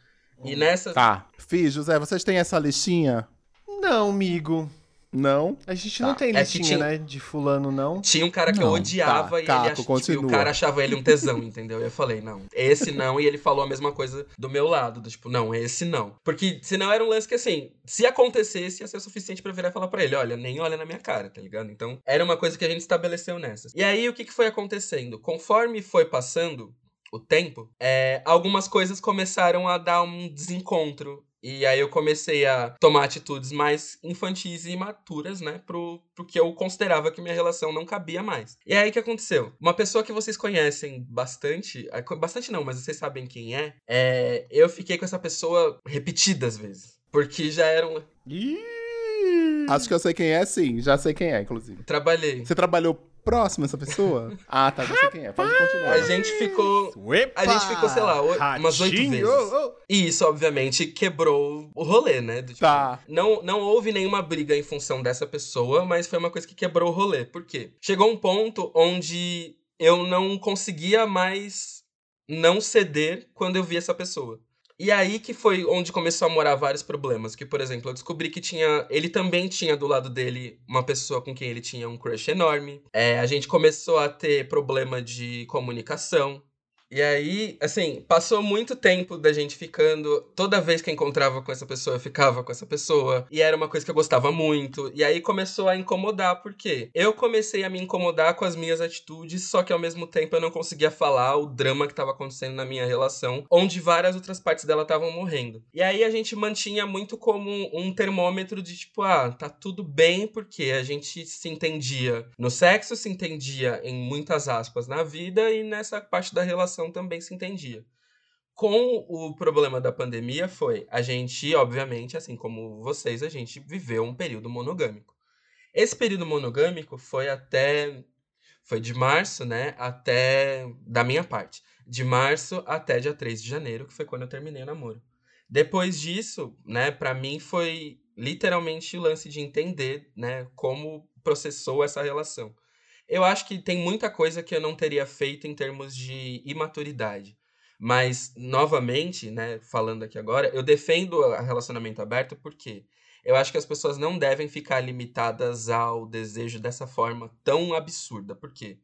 E nessa. Tá. Fih, José, vocês têm essa listinha? Não, amigo. Não? A gente Tá. não tem É listinha, tinha- né? De fulano, não. Tinha um cara que eu Não, odiava tá, e Caco, ele ach... tipo, o cara achava ele um tesão, entendeu? Eu falei, não, esse não, e ele falou a mesma coisa do meu lado, do tipo, não, esse não. Porque senão era um lance que assim, se acontecesse, ia ser o suficiente pra eu virar e falar pra ele, olha, nem olha na minha cara, tá ligado? Então, era uma coisa que a gente estabeleceu nessas. E aí, o que, que foi acontecendo? Conforme foi passando o tempo, é, algumas coisas começaram a dar um desencontro. E aí eu comecei a tomar atitudes mais infantis e imaturas, né? Pro, pro que eu considerava que minha relação não cabia mais. E aí o que aconteceu? Uma pessoa que vocês conhecem bastante, bastante não, mas vocês sabem quem é, é eu fiquei com essa pessoa repetidas vezes. Porque já era um. Acho que eu sei quem é, sim. Já sei quem é, inclusive. Trabalhei. Você trabalhou próximo a essa pessoa? ah, tá. Já sei quem é. Pode continuar. A gente ficou. A gente ficou, sei lá, o- umas oito vezes. Oh, oh. E isso, obviamente, quebrou o rolê, né? Do tipo, Tá. Não, não houve nenhuma briga em função dessa pessoa, mas foi uma coisa que quebrou o rolê. Por quê? Chegou um ponto onde eu não conseguia mais não ceder quando eu vi essa pessoa. E aí que foi onde começou a morar vários problemas. Que, por exemplo, eu descobri que tinha. Ele também tinha do lado dele uma pessoa com quem ele tinha um crush enorme. É, a gente começou a ter problema de comunicação. E aí, assim, passou muito tempo da gente ficando. Toda vez que encontrava com essa pessoa, eu ficava com essa pessoa. E era uma coisa que eu gostava muito. E aí começou a incomodar, por quê? Eu comecei a me incomodar com as minhas atitudes, só que ao mesmo tempo eu não conseguia falar o drama que tava acontecendo na minha relação, onde várias outras partes dela estavam morrendo. E aí a gente mantinha muito como um termômetro de tipo, ah, tá tudo bem, porque a gente se entendia no sexo, se entendia em muitas aspas na vida, e nessa parte da relação também se entendia. Com o problema da pandemia foi, a gente, obviamente, assim como vocês, a gente viveu um período monogâmico. Esse período monogâmico foi até foi de março, né, até da minha parte, de março até dia 3 de janeiro, que foi quando eu terminei o namoro. Depois disso, né, para mim foi literalmente o lance de entender, né, como processou essa relação. Eu acho que tem muita coisa que eu não teria feito em termos de imaturidade. Mas, novamente, né, falando aqui agora, eu defendo o relacionamento aberto porque eu acho que as pessoas não devem ficar limitadas ao desejo dessa forma tão absurda. Por quê?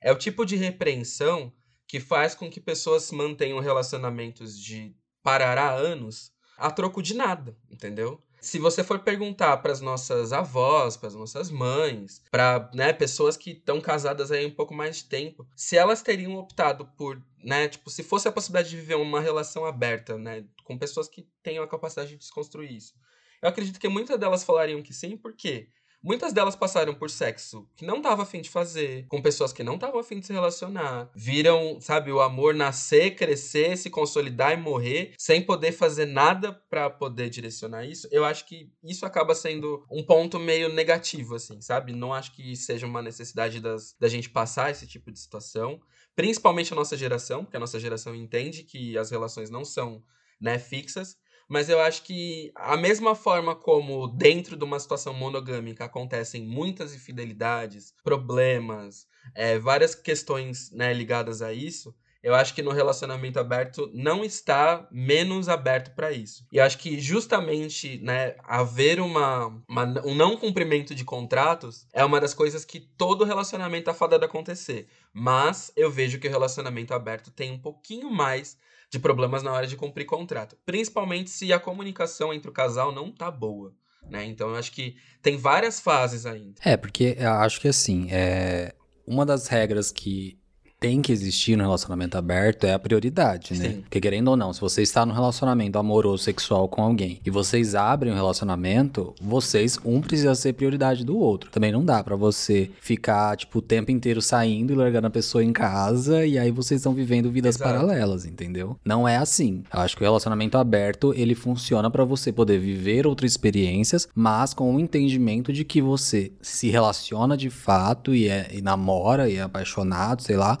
É o tipo de repreensão que faz com que pessoas mantenham relacionamentos de parar há anos a troco de nada, entendeu? Se você for perguntar para as nossas avós, para as nossas mães, para né, pessoas que estão casadas aí um pouco mais de tempo, se elas teriam optado por, né, tipo, se fosse a possibilidade de viver uma relação aberta, né, com pessoas que tenham a capacidade de desconstruir isso, eu acredito que muitas delas falariam que sim, porque muitas delas passaram por sexo que não tava afim de fazer, com pessoas que não estavam afim de se relacionar, viram, sabe, o amor nascer, crescer, se consolidar e morrer, sem poder fazer nada para poder direcionar isso. Eu acho que isso acaba sendo um ponto meio negativo, assim, sabe? Não acho que seja uma necessidade das, da gente passar esse tipo de situação, principalmente a nossa geração, porque a nossa geração entende que as relações não são, né, fixas. Mas eu acho que a mesma forma como dentro de uma situação monogâmica acontecem muitas infidelidades, problemas, é, várias questões né, ligadas a isso, eu acho que no relacionamento aberto não está menos aberto para isso. E acho que justamente, né, haver uma, uma- um não cumprimento de contratos é uma das coisas que todo relacionamento tá fadado acontecer. Mas eu vejo que o relacionamento aberto tem um pouquinho mais de problemas na hora de cumprir contrato. Principalmente se a comunicação entre o casal não tá boa. Né? Então eu acho que tem várias fases ainda. É, porque eu acho que assim, é, uma das regras que tem que existir no relacionamento aberto é a prioridade, né? Sim. Porque querendo ou não, se você está num relacionamento amoroso, sexual com alguém e vocês abrem um relacionamento, vocês, um precisa ser prioridade do outro. Também não dá pra você ficar, tipo, o tempo inteiro saindo e largando a pessoa em casa e aí vocês estão vivendo vidas Exato. paralelas, entendeu? Não é assim. Eu acho que o relacionamento aberto, ele funciona pra você poder viver outras experiências, mas com o entendimento de que você se relaciona de fato e, é, e namora e é apaixonado, sei lá,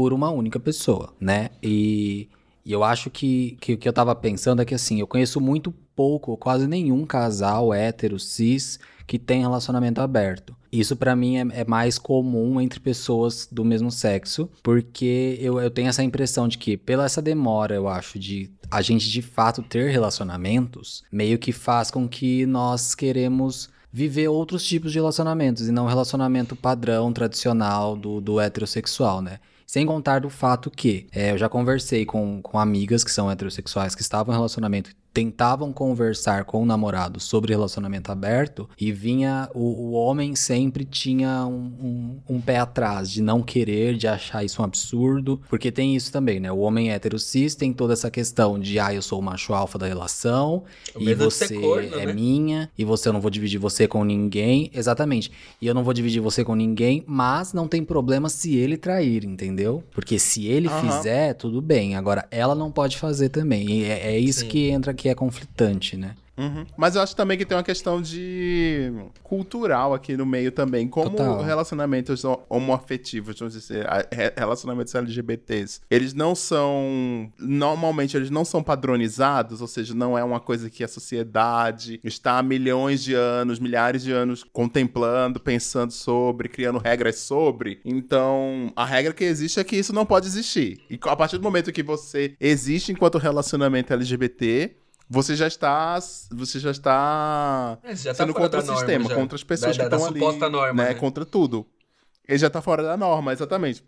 por uma única pessoa, né? E, e eu acho que, que o que eu tava pensando é que, assim, eu conheço muito pouco, quase nenhum casal hétero, cis, que tem relacionamento aberto. Isso pra mim é, é mais comum entre pessoas do mesmo sexo, porque eu, eu tenho essa impressão de que, pela essa demora, eu acho, de a gente de fato ter relacionamentos, meio que faz com que nós queremos viver outros tipos de relacionamentos e não o relacionamento padrão, tradicional do, do heterossexual, né? Sem contar do fato que é, eu já conversei com, com amigas que são heterossexuais que estavam em relacionamento tentavam conversar com o namorado sobre relacionamento aberto e vinha o, o homem sempre tinha um, um, um pé atrás de não querer, de achar isso um absurdo, porque tem isso também, né? O homem hétero cis tem toda essa questão de ah, eu sou o macho alfa da relação O e ser você corno, é né? minha e você eu não vou dividir você com ninguém, exatamente. E eu não vou dividir você com ninguém, mas não tem problema se ele trair, entendeu? Porque se ele Aham. fizer, tudo bem. Agora ela não pode fazer também. E é, é isso Sim. que entra que é conflitante, né? Uhum. Mas eu acho também que tem uma questão de cultural aqui no meio também. Como Total. relacionamentos homoafetivos, vamos dizer, relacionamentos LGBTs, eles não são. Normalmente eles não são padronizados, ou seja, não é uma coisa que a sociedade está há milhões de anos, milhares de anos contemplando, pensando sobre, criando regras sobre. Então, a regra que existe é que isso não pode existir. E a partir do momento que você existe enquanto relacionamento LGBT, você já está. Você já está É, já tá sendo contra o sistema, contra as pessoas Da- que da- estão da ali. norma, né? Contra tudo. Ele já tá fora da norma, exatamente.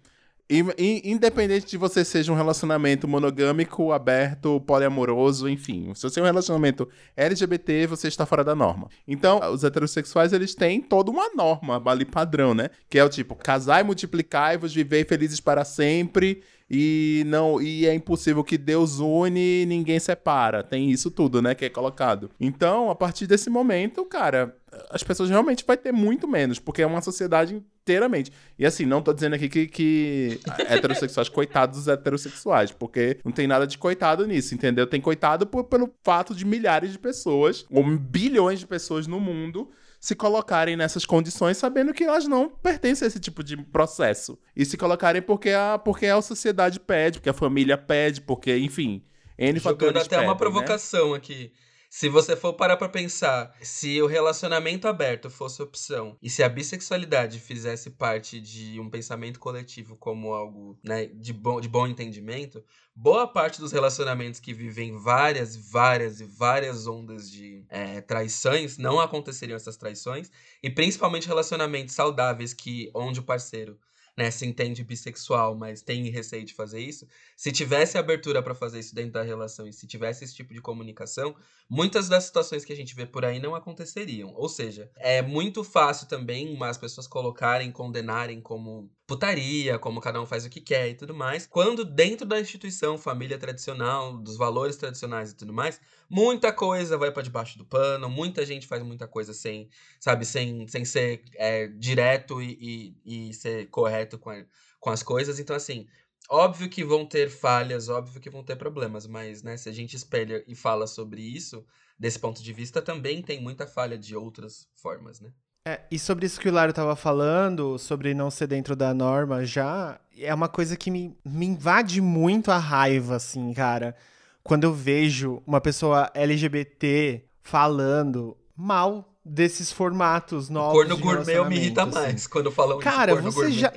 E, e- independente de você seja um relacionamento monogâmico, aberto, poliamoroso, enfim. Se você é um relacionamento LGBT, você está fora da norma. Então, os heterossexuais, eles têm toda uma norma ali padrão, né? Que é o tipo, casai, multiplicai-vos, vivei felizes para sempre. E não e é impossível que Deus une e ninguém separa. Tem isso tudo, né, que é colocado. Então, a partir desse momento, cara, as pessoas realmente vai ter muito menos, porque é uma sociedade inteiramente. E assim, não tô dizendo aqui que, que heterossexuais, coitados dos heterossexuais, porque não tem nada de coitado nisso, entendeu? Tem coitado por- pelo fato de milhares de pessoas, ou bilhões de pessoas no mundo, se colocarem nessas condições sabendo que elas não pertencem a esse tipo de processo. E se colocarem porque a, porque a sociedade pede, porque a família pede, porque, enfim, N Jogando até uma pedem, né? provocação aqui. Se você for parar pra pensar, se o relacionamento aberto fosse opção e se a bissexualidade fizesse parte de um pensamento coletivo como algo né, de, bom, de bom entendimento, boa parte dos relacionamentos que vivem várias, várias e várias ondas de é, traições não aconteceriam essas traições e principalmente relacionamentos saudáveis que onde o parceiro né, se entende bissexual, mas tem receio de fazer isso, se tivesse abertura pra fazer isso dentro da relação e se tivesse esse tipo de comunicação, muitas das situações que a gente vê por aí não aconteceriam. Ou seja, é muito fácil também as pessoas colocarem, condenarem como putaria, como cada um faz o que quer e tudo mais, quando dentro da instituição, família tradicional, dos valores tradicionais e tudo mais, muita coisa vai pra debaixo do pano, muita gente faz muita coisa sem, sabe, sem, sem ser é, direto e, e, e ser correto com, a- com as coisas. Então, assim, Óbvio que vão ter falhas, óbvio que vão ter problemas, mas né, se a gente espelha e fala sobre isso, desse ponto de vista, também tem muita falha de outras formas, né? É, e sobre isso que o Lário tava falando, sobre não ser dentro da norma já, é uma coisa que me, me invade muito a raiva, assim, cara. Quando eu vejo uma pessoa LGBT falando mal desses formatos novos. Porno de gourmet eu me irrita assim. mais quando falam Cara, de porno você gourmet. já-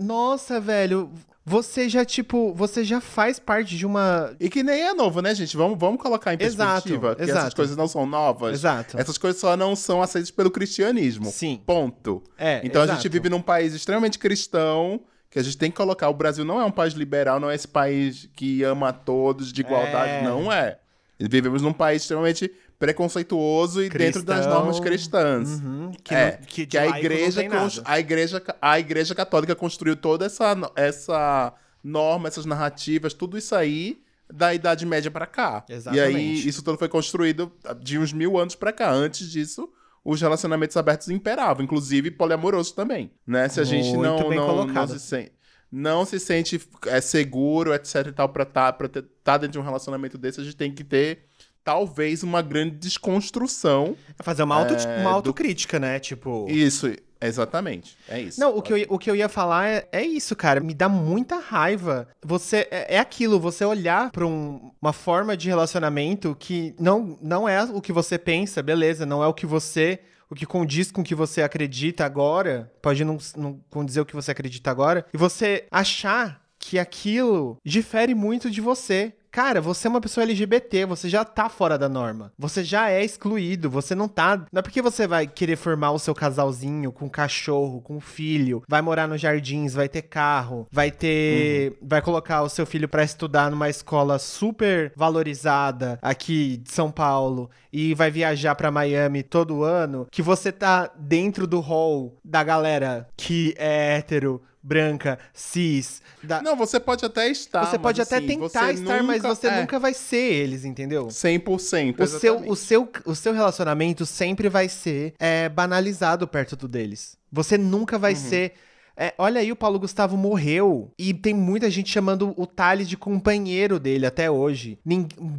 Nossa, velho, você já, tipo, você já faz parte de uma. E que nem é novo, né, gente? Vamos, vamos colocar em Exato, perspectiva que essas exato. coisas não são novas. Exato. Essas coisas só não são aceitas pelo cristianismo. Sim. Ponto. É, Então a exato. gente vive num país extremamente cristão, que a gente tem que colocar. O Brasil não é um país liberal, não é esse país que ama a todos de igualdade, É. não é. Vivemos num país extremamente preconceituoso e dentro das Cristão. normas cristãs. Uhum, que, É, não- que, Que a igreja, a, igreja, a igreja católica construiu toda essa, no- essa norma, essas narrativas, tudo isso aí da Idade Média pra cá. E Exatamente. aí, isso tudo foi construído de uns mil anos pra cá. Antes disso, os relacionamentos abertos imperavam, inclusive poliamoroso também, né? Se a gente Muito não, não, não se sente... Não se sente é, seguro, etc e tal, pra ter- tá dentro de um relacionamento desse, a gente tem que ter, talvez, uma grande desconstrução. É fazer uma, auto, É, uma do- autocrítica, né? Tipo. Isso, exatamente. É isso. Não, o que, eu, ia- o que eu ia falar é, é isso, cara. Me dá muita raiva. Você é, é aquilo, você olhar pra um- uma forma de relacionamento que não, não é o que você pensa, beleza, não é o que você. O que condiz com o que você acredita agora, pode não, não condizer o que você acredita agora, e você achar que aquilo difere muito de você. Cara, você é uma pessoa LGBT, você já tá fora da norma. Você já é excluído, você não tá. Não é porque você vai querer formar o seu casalzinho com cachorro, com filho, vai morar nos jardins, vai ter carro, vai ter. Vai colocar o seu filho pra estudar numa escola super valorizada aqui de São Paulo e vai viajar pra Miami todo ano, que você tá dentro do hall da galera que é hétero. Branca, cis, da, Não, você pode até estar. você mas, pode até assim, tentar estar, mas nunca- você é, nunca vai ser eles, entendeu? 100%. O seu, o, seu, o seu relacionamento sempre vai ser é, banalizado perto do deles. Você nunca Uhum. vai ser. É, olha aí, o Paulo Gustavo morreu. E tem muita gente chamando o Thales de companheiro dele até hoje.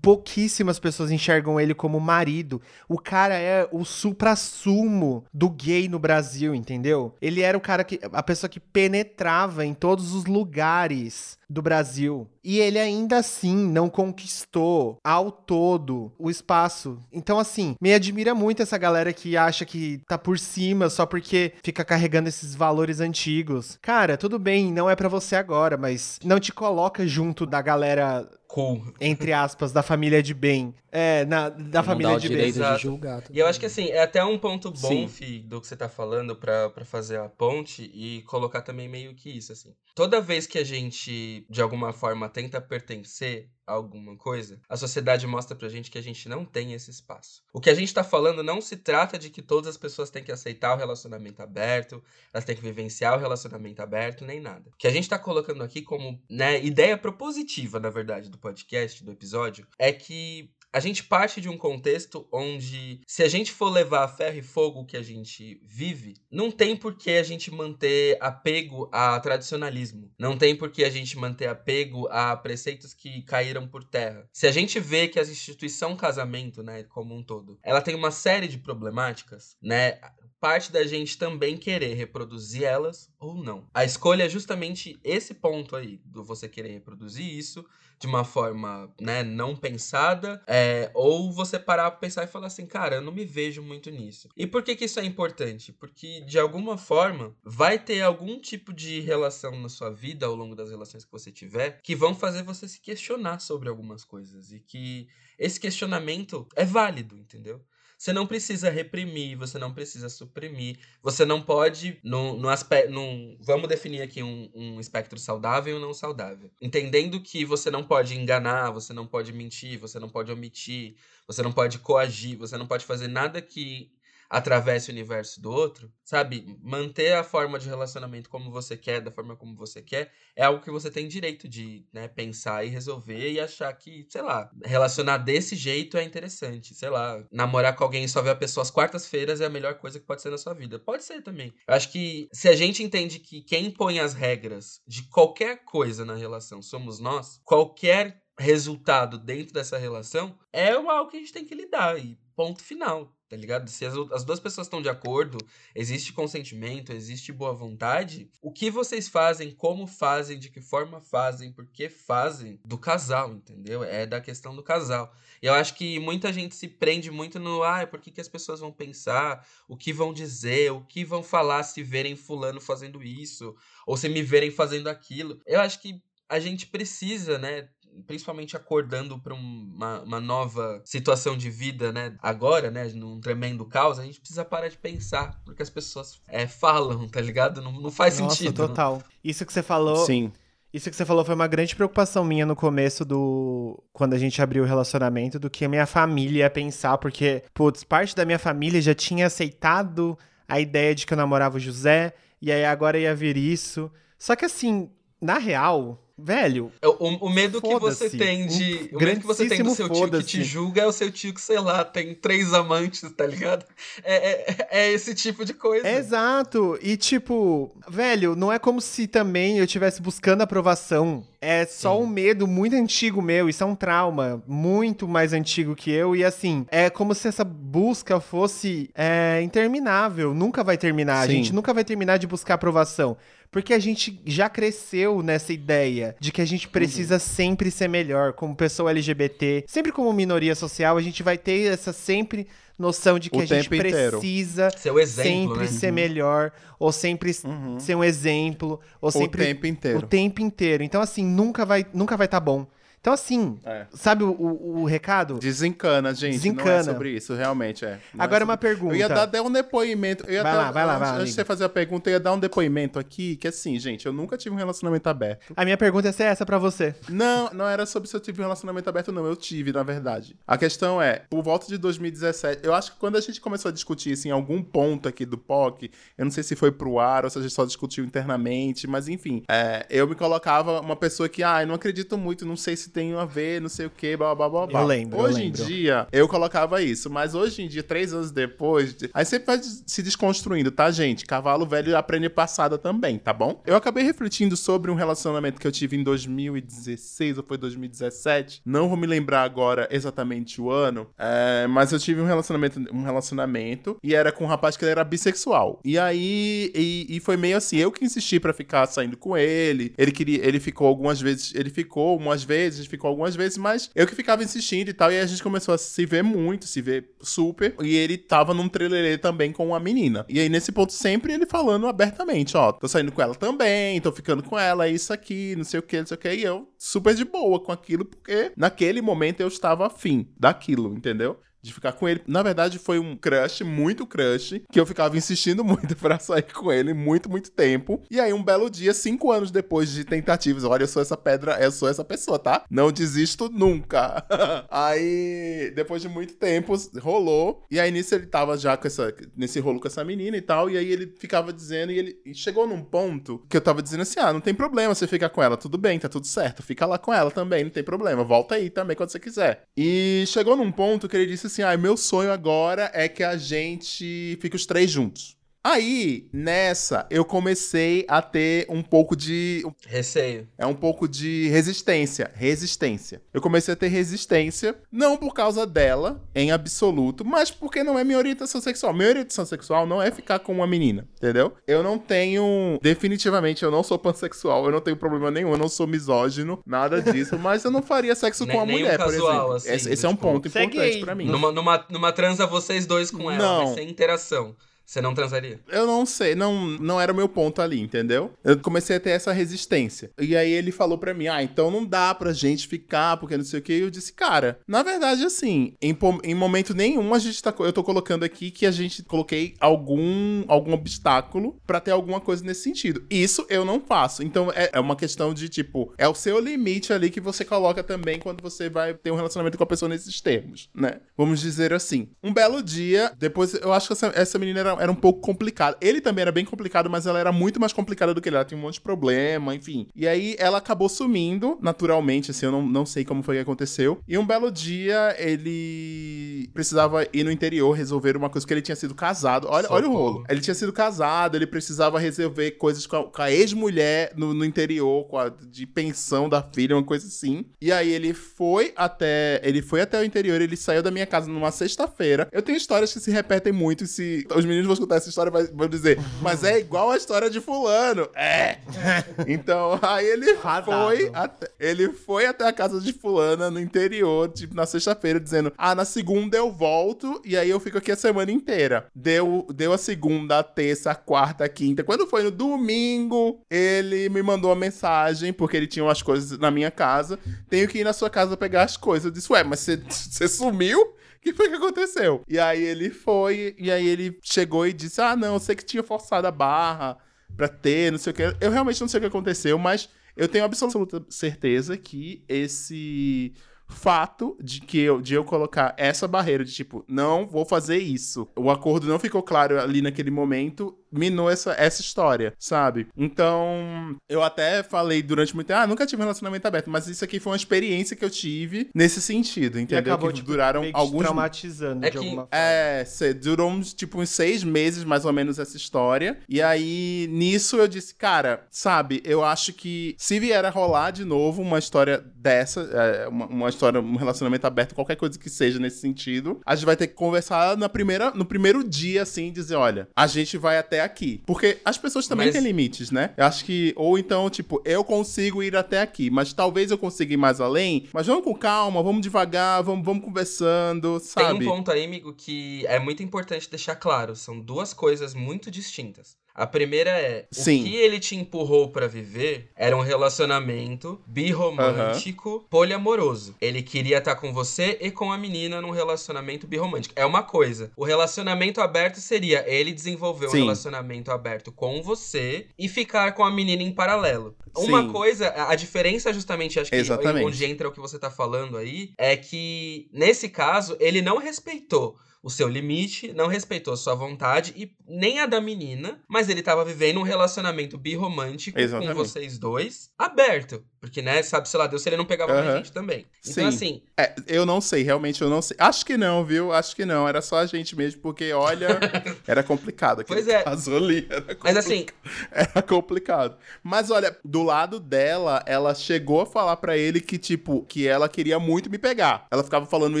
Pouquíssimas pessoas enxergam ele como marido. O cara é o supra-sumo do gay no Brasil, entendeu? Ele era o cara que. a pessoa que penetrava em todos os lugares do Brasil. E ele ainda assim não conquistou ao todo o espaço. Então, assim, me admira muito essa galera que acha que tá por cima só porque fica carregando esses valores antigos. Cara, tudo bem, não é pra você agora, mas não te coloca junto da galera, Cool. entre aspas, da família de bem. É, na, da Não família dá o de bem. de julgar. E eu acho que assim, é até um ponto bom, Sim. Fi, do que você tá falando pra, pra fazer a ponte e colocar também meio que isso, assim. Toda vez que a gente, de alguma forma, tenta pertencer alguma coisa, a sociedade mostra pra gente que a gente não tem esse espaço. O que a gente tá falando não se trata de que todas as pessoas têm que aceitar o relacionamento aberto, elas têm que vivenciar o relacionamento aberto, nem nada. O que a gente tá colocando aqui como, né, ideia propositiva, na verdade, do podcast, do episódio, é que a gente parte de um contexto onde, se a gente for levar a ferro e fogo que a gente vive, não tem por que a gente manter apego a tradicionalismo. Não tem por que a gente manter apego a preceitos que caíram por terra. Se a gente vê que a instituição casamento, né, como um todo, ela tem uma série de problemáticas, né? Parte da gente também querer reproduzir elas ou não. A escolha é justamente esse ponto aí, do você querer reproduzir isso de uma forma, né, não pensada, é, ou você parar pra pensar e falar assim, cara, eu não me vejo muito nisso. E por que que isso é importante? Porque, de alguma forma, vai ter algum tipo de relação na sua vida, ao longo das relações que você tiver, que vão fazer você se questionar sobre algumas coisas. E que esse questionamento é válido, entendeu? Você não precisa reprimir, você não precisa suprimir, você não pode, no, no aspecto. Num, vamos definir aqui um, um espectro saudável e não saudável. Entendendo que você não pode enganar, você não pode mentir, você não pode omitir, você não pode coagir, você não pode fazer nada que atravesse o universo do outro, sabe? Manter a forma de relacionamento como você quer, da forma como você quer, é algo que você tem direito de né, pensar e resolver e achar que, sei lá, relacionar desse jeito é interessante. Sei lá, namorar com alguém e só ver a pessoa às quartas-feiras é a melhor coisa que pode ser na sua vida. Pode ser também. Eu acho que se a gente entende que quem põe as regras de qualquer coisa na relação somos nós, qualquer resultado dentro dessa relação é algo que a gente tem que lidar e ponto final. Tá ligado? Se as, as duas pessoas estão de acordo, existe consentimento, existe boa vontade, o que vocês fazem, como fazem, de que forma fazem, por que fazem, do casal, entendeu? É da questão do casal. E eu acho que muita gente se prende muito no, ah, por que, que as pessoas vão pensar, o que vão dizer, o que vão falar se verem fulano fazendo isso, ou se me verem fazendo aquilo. Eu acho que a gente precisa, né, principalmente acordando para uma, uma nova situação de vida, né? Agora, né? Num tremendo caos, a gente precisa parar de pensar porque as pessoas é, falam, tá ligado? Não, não faz Nossa, sentido. total. Isso que você falou, Sim. Isso que você falou foi uma grande preocupação minha no começo do. Quando a gente abriu o relacionamento, do que a minha família ia pensar, porque, putz, parte da minha família já tinha aceitado a ideia de que eu namorava o José, e aí agora ia vir isso. Só que assim, na real, velho. O, o medo que você tem de. Um o medo que você tem do seu tio que te julga é o seu tio que, sei lá, tem três amantes, tá ligado? É, é, é esse tipo de coisa. Exato. E tipo, velho, não é como se também eu estivesse buscando aprovação. É só Sim. um medo muito antigo meu. Isso é um trauma muito mais antigo que eu. E assim, é como se essa busca fosse é, interminável. Nunca vai terminar. A Sim. gente nunca vai terminar de buscar aprovação. Porque a gente já cresceu nessa ideia de que a gente precisa sempre ser melhor, como pessoa LGBT, sempre como minoria social, a gente vai ter essa sempre noção de que O a gente inteiro. precisa exemplo, sempre né? ser melhor, ou sempre Uhum. ser um exemplo, ou O sempre tempo inteiro. o tempo inteiro. Então assim, nunca vai nunca vai estar bom. Então assim, É. sabe o, o, o recado? Desencana, gente. Não Desencana. é sobre isso, realmente é. Não Agora é uma sobre- pergunta. Eu ia dar até um depoimento. Vai dar- lá, vai lá, vai lá, Antes de você fazer a pergunta, eu ia dar um depoimento aqui, que assim, gente, eu nunca tive um relacionamento aberto. A minha pergunta é se é essa pra você. Não, não era sobre se eu tive um relacionamento aberto, não. Eu tive, na verdade. A questão é, por volta de 2017, eu acho que quando a gente começou a discutir isso em algum ponto aqui do POC, eu não sei se foi pro ar ou se a gente só discutiu internamente, mas enfim, é, eu me colocava uma pessoa que, ah, eu não acredito muito, não sei se tem a ver, não sei o que, blá blá blá blá. Eu lembro, eu Hoje lembro. em dia, eu colocava isso, mas hoje em dia, três anos depois, de- aí sempre vai se desconstruindo, tá, gente? Cavalo velho aprende passada também, tá bom? Eu acabei refletindo sobre um relacionamento que eu tive em 2016 ou foi 2017. Não vou me lembrar agora exatamente o ano, é, mas eu tive um relacionamento, um relacionamento e era com um rapaz que ele era bissexual. E aí, e, e foi meio assim, eu que insisti pra ficar saindo com ele. Ele queria, ele ficou algumas vezes, ele ficou umas vezes, gente ficou algumas vezes, mas eu que ficava insistindo e tal. E a gente começou a se ver muito, se ver super. E ele tava num trelelê também com uma menina. E aí nesse ponto sempre ele falando abertamente, ó, tô saindo com ela também, tô ficando com ela, é isso aqui, não sei o que, não sei o que. E eu super de boa com aquilo, porque naquele momento eu estava afim daquilo, entendeu? De ficar com ele. Na verdade, foi um crush, muito crush, que eu ficava insistindo muito pra sair com ele, muito, muito tempo. E aí, um belo dia, cinco anos depois de tentativas, olha, eu sou essa pedra, eu sou essa pessoa, tá? Não desisto nunca. aí, depois de muito tempo, rolou. E aí, nisso, ele tava já com essa, nesse rolo com essa menina e tal. E aí, ele ficava dizendo, e ele e chegou num ponto que eu tava dizendo assim: ah, não tem problema você ficar com ela, tudo bem, tá tudo certo. Fica lá com ela também, não tem problema. Volta aí também quando você quiser. E chegou num ponto que ele disse assim: ah, meu sonho agora é que a gente fique os três juntos. Aí, nessa, eu comecei a ter um pouco de. Receio. É um pouco de resistência. Resistência. Eu comecei a ter resistência, não por causa dela, em absoluto, mas porque não é minha orientação sexual. Minha orientação sexual não é ficar com uma menina, entendeu? Eu não tenho. Definitivamente, eu não sou pansexual, eu não tenho problema nenhum, eu não sou misógino, nada disso, mas eu não faria sexo com uma mulher, por casual, exemplo. assim, esse esse é um tipo, ponto importante aí. pra mim. Numa, numa, numa transa vocês dois com ela, Não. mas sem interação. Você não transaria? Eu não sei, não, não era o meu ponto ali, entendeu? Eu comecei a ter essa resistência. E aí ele falou pra mim: ah, então não dá pra gente ficar, porque não sei o que. E eu disse, cara, na verdade, assim, em, em momento nenhum a gente tá. Eu tô colocando aqui que a gente coloquei algum, algum obstáculo pra ter alguma coisa nesse sentido. Isso eu não faço. Então é, é uma questão de, tipo, é o seu limite ali que você coloca também quando você vai ter um relacionamento com a pessoa nesses termos, né? Vamos dizer assim. Um belo dia, depois eu acho que essa, essa menina era, era um pouco complicada. Ele também era bem complicado, mas ela era muito mais complicada do que ele. Ela tinha um monte de problema, enfim. E aí ela acabou sumindo, naturalmente, assim, eu não, não sei como foi que aconteceu. E um belo dia ele precisava ir no interior resolver uma coisa que ele tinha sido casado. Olha, olha o rolo. Ele tinha sido casado, ele precisava resolver coisas com a, a ex-mulher no, no interior, com a, de pensão da filha, uma coisa assim. E aí ele foi até. Ele foi até o interior, ele saiu da minha casa numa sexta-feira. Eu tenho histórias que se repetem muito, e se os meninos vão escutar essa história, vai- vão dizer, mas é igual a história de fulano. É! Então, aí ele foi até, ele foi até a casa de fulana no interior, tipo, na sexta-feira, dizendo: Ah, na segunda eu volto e aí eu fico aqui a semana inteira. Deu, deu a segunda, a terça, a quarta, a quinta. Quando foi no domingo, ele me mandou uma mensagem, porque ele tinha umas coisas na minha casa. Tenho que ir na sua casa pegar as coisas. Eu disse, ué, mas você sumiu? Que foi que aconteceu? E aí ele foi, e aí ele chegou e disse: Ah, não, eu sei que tinha forçado a barra pra ter, não sei o que. Eu realmente não sei o que aconteceu, mas eu tenho absoluta certeza que esse fato de que eu, de eu colocar essa barreira de tipo, não vou fazer isso. O acordo não ficou claro ali naquele momento, minou essa, essa história, sabe? Então, eu até falei durante muito tempo, ah, nunca tive um relacionamento aberto, mas isso aqui foi uma experiência que eu tive nesse sentido, entendeu? E acabou, que tipo, duraram meio alguns traumatizando É de que- alguma forma. é, cê- durou uns, tipo, uns seis meses, mais ou menos, essa história. E aí, nisso, eu disse, cara, sabe, eu acho que se vier a rolar de novo uma história dessa, é, uma, uma história, um relacionamento aberto, qualquer coisa que seja nesse sentido, a gente vai ter que conversar na primeira, no primeiro dia, assim, dizer, olha, a gente vai até aqui. Porque as pessoas também Mas- têm limites, né? Eu acho que, ou então, tipo, eu consigo ir até aqui, mas talvez eu consiga ir mais além, mas vamos com calma, vamos devagar, vamos, vamos conversando, sabe? Tem um ponto aí, amigo, que é muito importante deixar claro. São duas coisas muito distintas. A primeira é, Sim. o que ele te empurrou pra viver era um relacionamento birromântico, poliamoroso. Ele queria estar com você e com a menina num relacionamento birromântico. É uma coisa. O relacionamento aberto seria ele desenvolver um Sim. relacionamento aberto com você e ficar com a menina em paralelo. Uma Sim. coisa, a a diferença justamente, acho que Exatamente. onde entra o que você tá falando aí, é que nesse caso ele não respeitou o seu limite, não respeitou sua vontade e nem a da menina, mas ele tava vivendo um relacionamento birromântico Exatamente. com vocês dois, aberto. Porque, né, sabe, sei lá, Deus se ele não pegava mais Aham. gente também. Então, Sim. assim, É, eu não sei, realmente eu não sei. Acho que não, viu? Acho que não. Era só a gente mesmo, porque, olha, era complicado. aquele Pois é. caso ali. Era mas assim, Era complicado. Mas olha, do lado dela, ela chegou a falar pra ele que, tipo, que ela queria muito me pegar. Ela ficava falando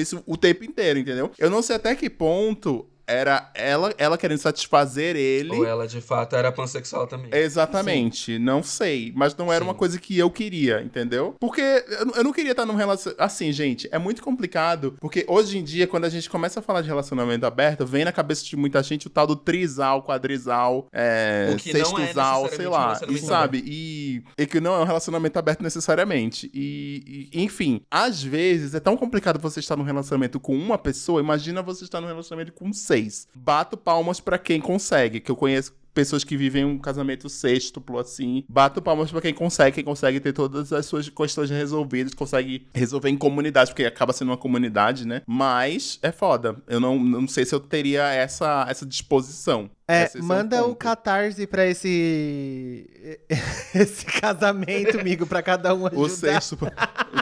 isso o tempo inteiro, entendeu? Eu não sei até que ponto era ela, ela querendo satisfazer ele. ou ela de fato era pansexual também. Exatamente, não sei. Mas não era Sim. uma coisa que eu queria, entendeu? Porque eu, não- eu não queria estar num relacionamento. Assim, gente, é muito complicado. Porque hoje em dia, quando a gente começa a falar de relacionamento aberto, vem na cabeça de muita gente o tal do trisal, quadrisal, é, é sextusal, sei necessariamente um lá. E sabe? E, e que não é um relacionamento aberto necessariamente. E, e, enfim, às vezes é tão complicado você estar num relacionamento com uma pessoa. Imagina você estar num relacionamento com seis. Bato palmas pra quem consegue, que eu conheço pessoas que vivem um casamento sextuplo assim. Bato palmas pra quem consegue, quem consegue ter todas as suas questões resolvidas, consegue resolver em comunidade, porque acaba sendo uma comunidade, né? Mas é foda. Eu não, não sei se eu teria essa, essa disposição. É, Esse é manda o catarse pra esse. esse casamento, amigo, pra cada um ajudar. O sexto,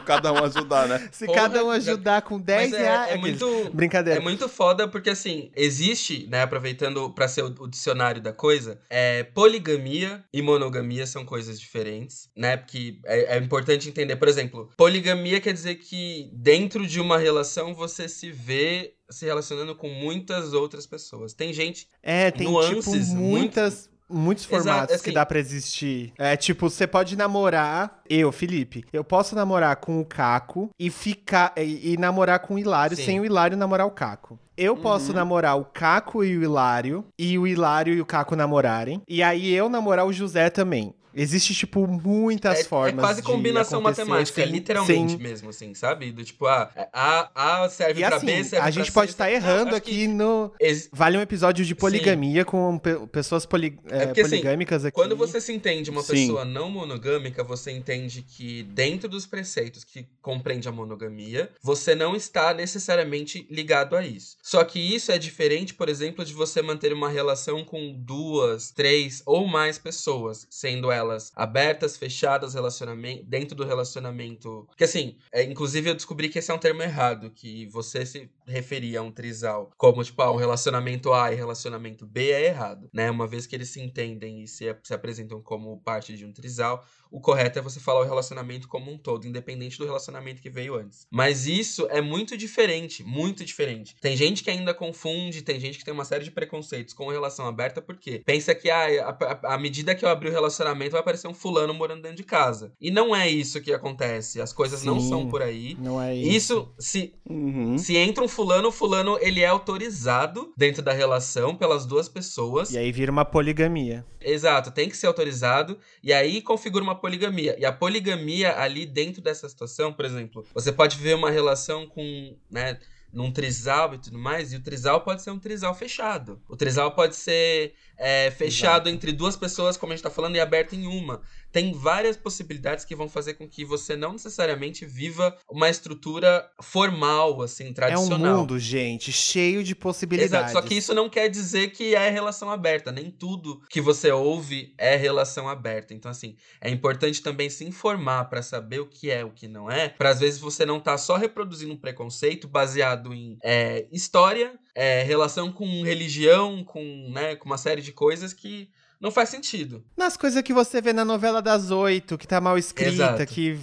cada um ajudar, né? Se Porra, cada um ajudar com 10 Mas é, reais. é muito. Brincadeira. É muito foda porque, assim, existe, né, aproveitando pra ser o, o dicionário da coisa, é, poligamia e monogamia são coisas diferentes, né? Porque é, é importante entender, por exemplo, poligamia quer dizer que dentro de uma relação você se vê se relacionando com muitas outras pessoas. Tem gente. É, tem nuances tipo muitas. Muitos Exato, formatos que assim- dá pra existir. É tipo, você pode namorar, eu, Felipe, eu posso namorar com o Caco e ficar e, e namorar com o Hilário Sim. sem o Hilário namorar o Caco. Eu posso namorar o Caco e o Hilário e o Hilário e o Caco namorarem. E aí eu namorar o José também. Existe, tipo, muitas É, formas. é quase combinação matemática, é sem- literalmente sem- mesmo, assim, sabe? Do tipo, ah, A, A serve E pra assim, B, serve a gente pra pode estar Não, errando acho que aqui no. ex- Vale um episódio de poligamia com pe- pessoas poli- é, porque, assim, poligâmicas aqui. Quando você se entende uma Sim. pessoa não monogâmica, você entende que dentro dos preceitos que compreende a monogamia, você não está necessariamente ligado a isso. Só que isso é diferente, por exemplo, de você manter uma relação com duas, três ou mais pessoas, sendo elas abertas, fechadas, relacionamento, dentro do relacionamento. Porque assim, é, inclusive eu descobri que esse é um termo errado, que você se referia a um trisal como tipo, ah, um relacionamento A e relacionamento B é errado, né? Uma vez que eles se entendem e se, se apresentam como parte de um trisal, o correto é você falar o relacionamento como um todo, independente do relacionamento que veio antes. Mas isso é muito diferente, muito diferente. Tem gente que ainda confunde, tem gente que tem uma série de preconceitos com relação aberta, porque pensa que ah, a, a, medida que eu abrir o relacionamento vai aparecer um fulano morando dentro de casa. E não é isso que acontece. As coisas não Sim. são por aí. Não é isso. Isso, se, Uhum. se entra um fulano, o fulano ele é autorizado dentro da relação pelas duas pessoas. E aí vira uma poligamia. Exato, tem que ser autorizado. E aí configura uma poligamia. E a poligamia ali dentro dessa situação, por exemplo, você pode ver uma relação com, né, num trisal e tudo mais, e o trisal pode ser um trisal fechado. O trisal pode ser é, fechado entre duas pessoas, como a gente tá falando, e aberto em uma. tem várias possibilidades que vão fazer com que você não necessariamente viva uma estrutura formal, assim, É um tradicional. mundo, gente, cheio de possibilidades. Exato, só que isso não quer dizer que é relação aberta. Nem tudo que você ouve é relação aberta. Então, assim, é importante também se informar pra saber o que é, o que não é. Pra às vezes você não tá só reproduzindo um preconceito baseado em é, história, é, relação com religião, com, né, com uma série de coisas que não faz sentido. Nas coisas que você vê na novela das oito, que tá mal escrita, Exato. que,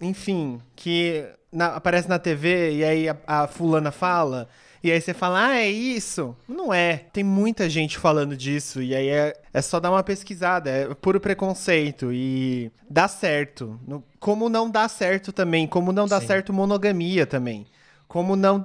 enfim, que na- aparece na TV e aí a, a fulana fala. E aí você fala, ah, é isso? Não é. Tem muita gente falando disso. E aí é, é só dar uma pesquisada. É puro preconceito. E dá certo. No- Como não dá certo também. Como não dá Sim. certo monogamia também. Como não.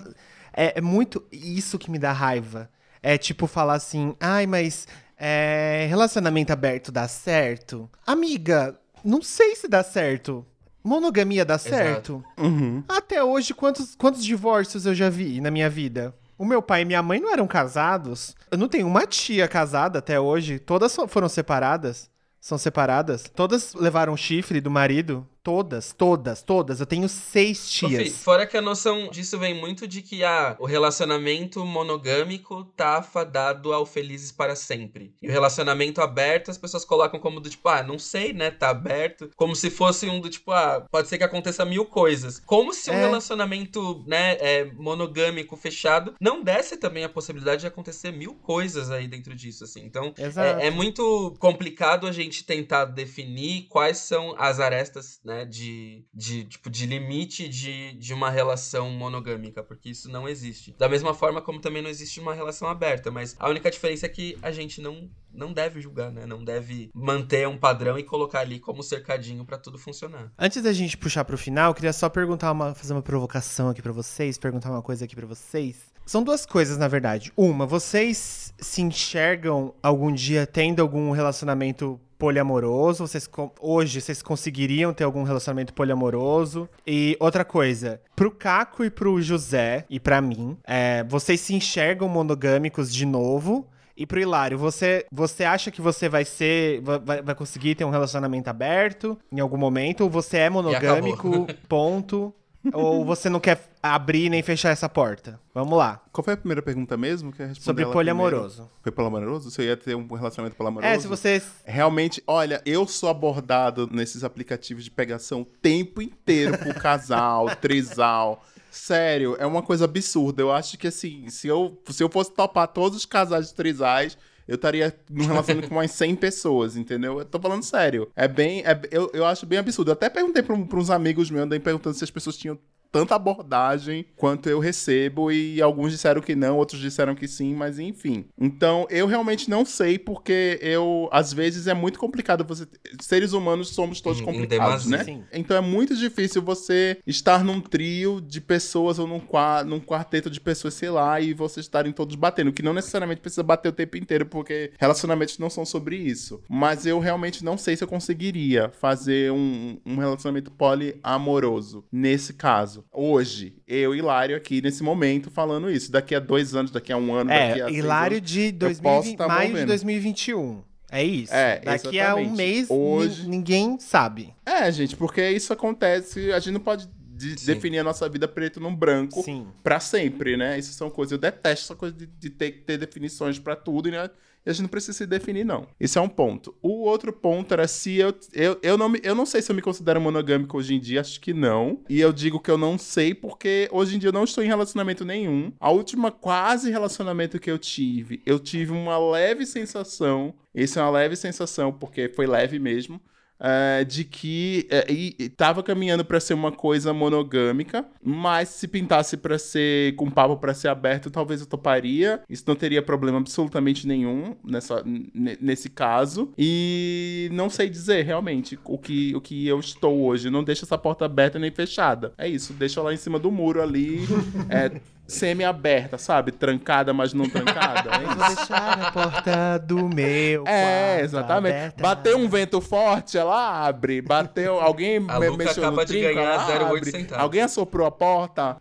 É, é muito isso que me dá raiva. É tipo falar assim, ai, mas é, relacionamento aberto dá certo? Amiga, não sei se dá certo. Monogamia dá certo? Uhum. Até hoje, quantos, quantos divórcios eu já vi na minha vida? O meu pai e minha mãe não eram casados. Eu não tenho uma tia casada até hoje. Todas foram separadas. São separadas. Todas levaram chifre do marido. Todas, todas, todas. Eu tenho seis tias. Fih, fora que a noção disso vem muito de que ah, o relacionamento monogâmico tá fadado ao felizes para sempre. E o relacionamento aberto as pessoas colocam como do tipo, ah, não sei, né? Tá aberto. Como se fosse um do tipo, ah, pode ser que aconteça mil coisas. Como se um É. relacionamento, né, é, monogâmico fechado não desse também a possibilidade de acontecer mil coisas aí dentro disso, assim. Então, é, é muito complicado a gente tentar definir quais são as arestas, né, de, de, tipo, de limite de, de uma relação monogâmica, porque isso não existe. Da mesma forma como também não existe uma relação aberta, mas a única diferença é que a gente não, não deve julgar, né, não deve manter um padrão e colocar ali como cercadinho pra tudo funcionar. Antes da gente puxar pro final, eu queria só perguntar uma, fazer uma provocação aqui pra vocês, perguntar uma coisa aqui pra vocês. São duas coisas, na verdade. Uma, vocês se enxergam algum dia tendo algum relacionamento poliamoroso? Vocês hoje vocês conseguiriam ter algum relacionamento poliamoroso? E outra coisa, pro Caco e pro José e pra mim, é, vocês se enxergam monogâmicos de novo? E pro Hilário, você, você acha que você vai ser. va- Vai, vai conseguir ter um relacionamento aberto em algum momento? Ou você é monogâmico, ponto? ou você não quer abrir nem fechar essa porta? Vamos lá. Qual foi a primeira pergunta mesmo? Responder Sobre poliamoroso. Foi poliamoroso? Você ia ter um relacionamento poliamoroso? É, se você. Realmente, olha, eu sou abordado nesses aplicativos de pegação o tempo inteiro por casal, trisal. Sério, é uma coisa absurda. Eu acho que assim, se eu, se eu fosse topar todos os casais de trisais, eu estaria num relacionamento com umas 100 pessoas, entendeu? Eu tô falando sério. É bem. é- eu, eu acho bem absurdo. Eu até perguntei pra, pra uns amigos meus, andei perguntando se as pessoas tinham tanta abordagem quanto eu recebo e alguns disseram que não, outros disseram que sim, mas enfim. Então, eu realmente não sei porque eu às vezes é muito complicado você seres humanos somos todos complicados, né? Sim. Então é muito difícil você estar num trio de pessoas ou num, num quarteto de pessoas, sei lá, e vocês estarem todos batendo, que não necessariamente precisa bater o tempo inteiro, porque relacionamentos não são sobre isso. Mas eu realmente não sei se eu conseguiria fazer um, um relacionamento poliamoroso nesse caso. Hoje, eu e Hilário aqui nesse momento falando isso. Daqui a dois anos, daqui a um ano, daqui a É, Hilário de posso 2020, tá maio de movendo. 2021. É isso. É, Daqui a um exatamente. mês, Hoje- nin- ninguém sabe. É, gente, porque isso acontece, a gente não pode de- Sim. definir a nossa vida preto no branco pra sempre, né? Isso são coisas, eu detesto essa coisa de, de ter que ter definições pra tudo, né? A gente não precisa se definir, não. Isso é um ponto. O outro ponto era se eu. Eu, eu, não, eu não sei se eu me considero monogâmico hoje em dia, acho que não. E eu digo que eu não sei porque hoje em dia eu não estou em relacionamento nenhum. A última quase relacionamento que eu tive, eu tive uma leve sensação. Isso é uma leve sensação, porque foi leve mesmo é, de que é, e, e tava caminhando pra ser uma coisa monogâmica, mas se pintasse pra ser com papo pra ser aberto, talvez eu toparia. Isso não teria problema absolutamente nenhum nessa, nesse caso. E não sei dizer realmente o que, o que eu estou hoje. Não deixa essa porta aberta nem fechada. É isso, deixa lá em cima do muro ali, é, semi-aberta, sabe? Trancada, mas não trancada. É isso. Vou deixar a porta do meu É, exatamente. aberta. Bateu um vento forte, ela abre. Bateu, alguém me- mexeu acaba no de trinco, ganhar ela 0,8 abre. centavos. Alguém assoprou a porta.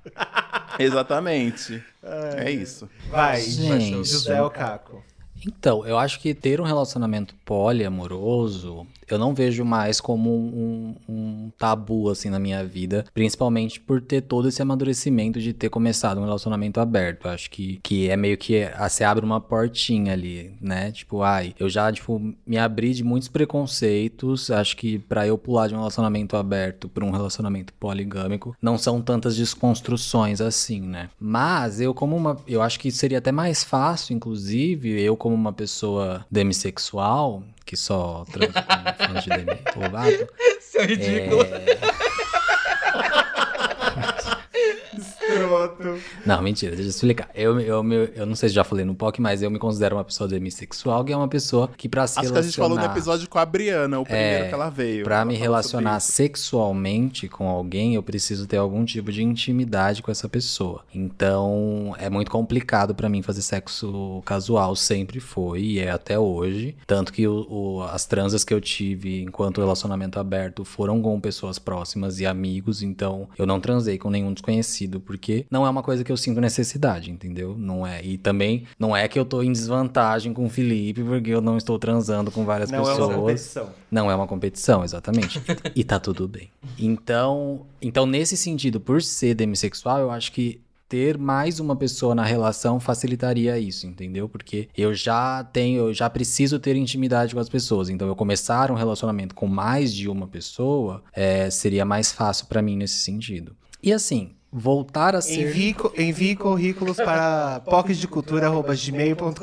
exatamente. É isso. Vai, Gente. José Ocaco. Então, eu acho que ter um relacionamento poliamoroso eu não vejo mais como um, um, tabu, assim, na minha vida. Principalmente por ter todo esse amadurecimento de ter começado um relacionamento aberto. Acho que, que é meio que ah, você abre uma portinha ali, né? Tipo, ai, eu já, tipo, me abri de muitos preconceitos. Acho que para eu pular de um relacionamento aberto para um relacionamento poligâmico, não são tantas desconstruções assim, né? Mas eu, como uma. Eu acho que seria até mais fácil, inclusive, eu, como uma pessoa demissexual, que só transa com fãs de Demi Lovato. Isso é ridículo. É... Escroto. Não, mentira, deixa eu explicar. Eu, eu, eu, eu não sei se já falei no POC, mas eu me considero uma pessoa demissexual, que é uma pessoa que pra se Acho relacionar... que a gente falou no episódio com a Briana, o primeiro é, que ela veio. Pra ela me relacionar sexualmente com alguém, eu preciso ter algum tipo de intimidade com essa pessoa. Então, é muito complicado para mim fazer sexo casual, sempre foi e é até hoje. Tanto que o, o, as transas que eu tive enquanto relacionamento aberto foram com pessoas próximas e amigos, então eu não transei com nenhum desconhecido, porque não é uma coisa que eu sinto necessidade, entendeu? Não é. E também não é que eu tô em desvantagem com o Felipe, porque eu não estou transando com várias não pessoas. Não é uma competição. Não é uma competição, exatamente. e tá tudo bem. Então, então, nesse sentido, por ser demissexual, eu acho que ter mais uma pessoa na relação facilitaria isso, entendeu? Porque eu já tenho, eu já preciso ter intimidade com as pessoas. Então, eu começar um relacionamento com mais de uma pessoa é, seria mais fácil para mim nesse sentido. E assim, voltar a ser. Envie, envie currículos para pocketdecultura.gmail.com.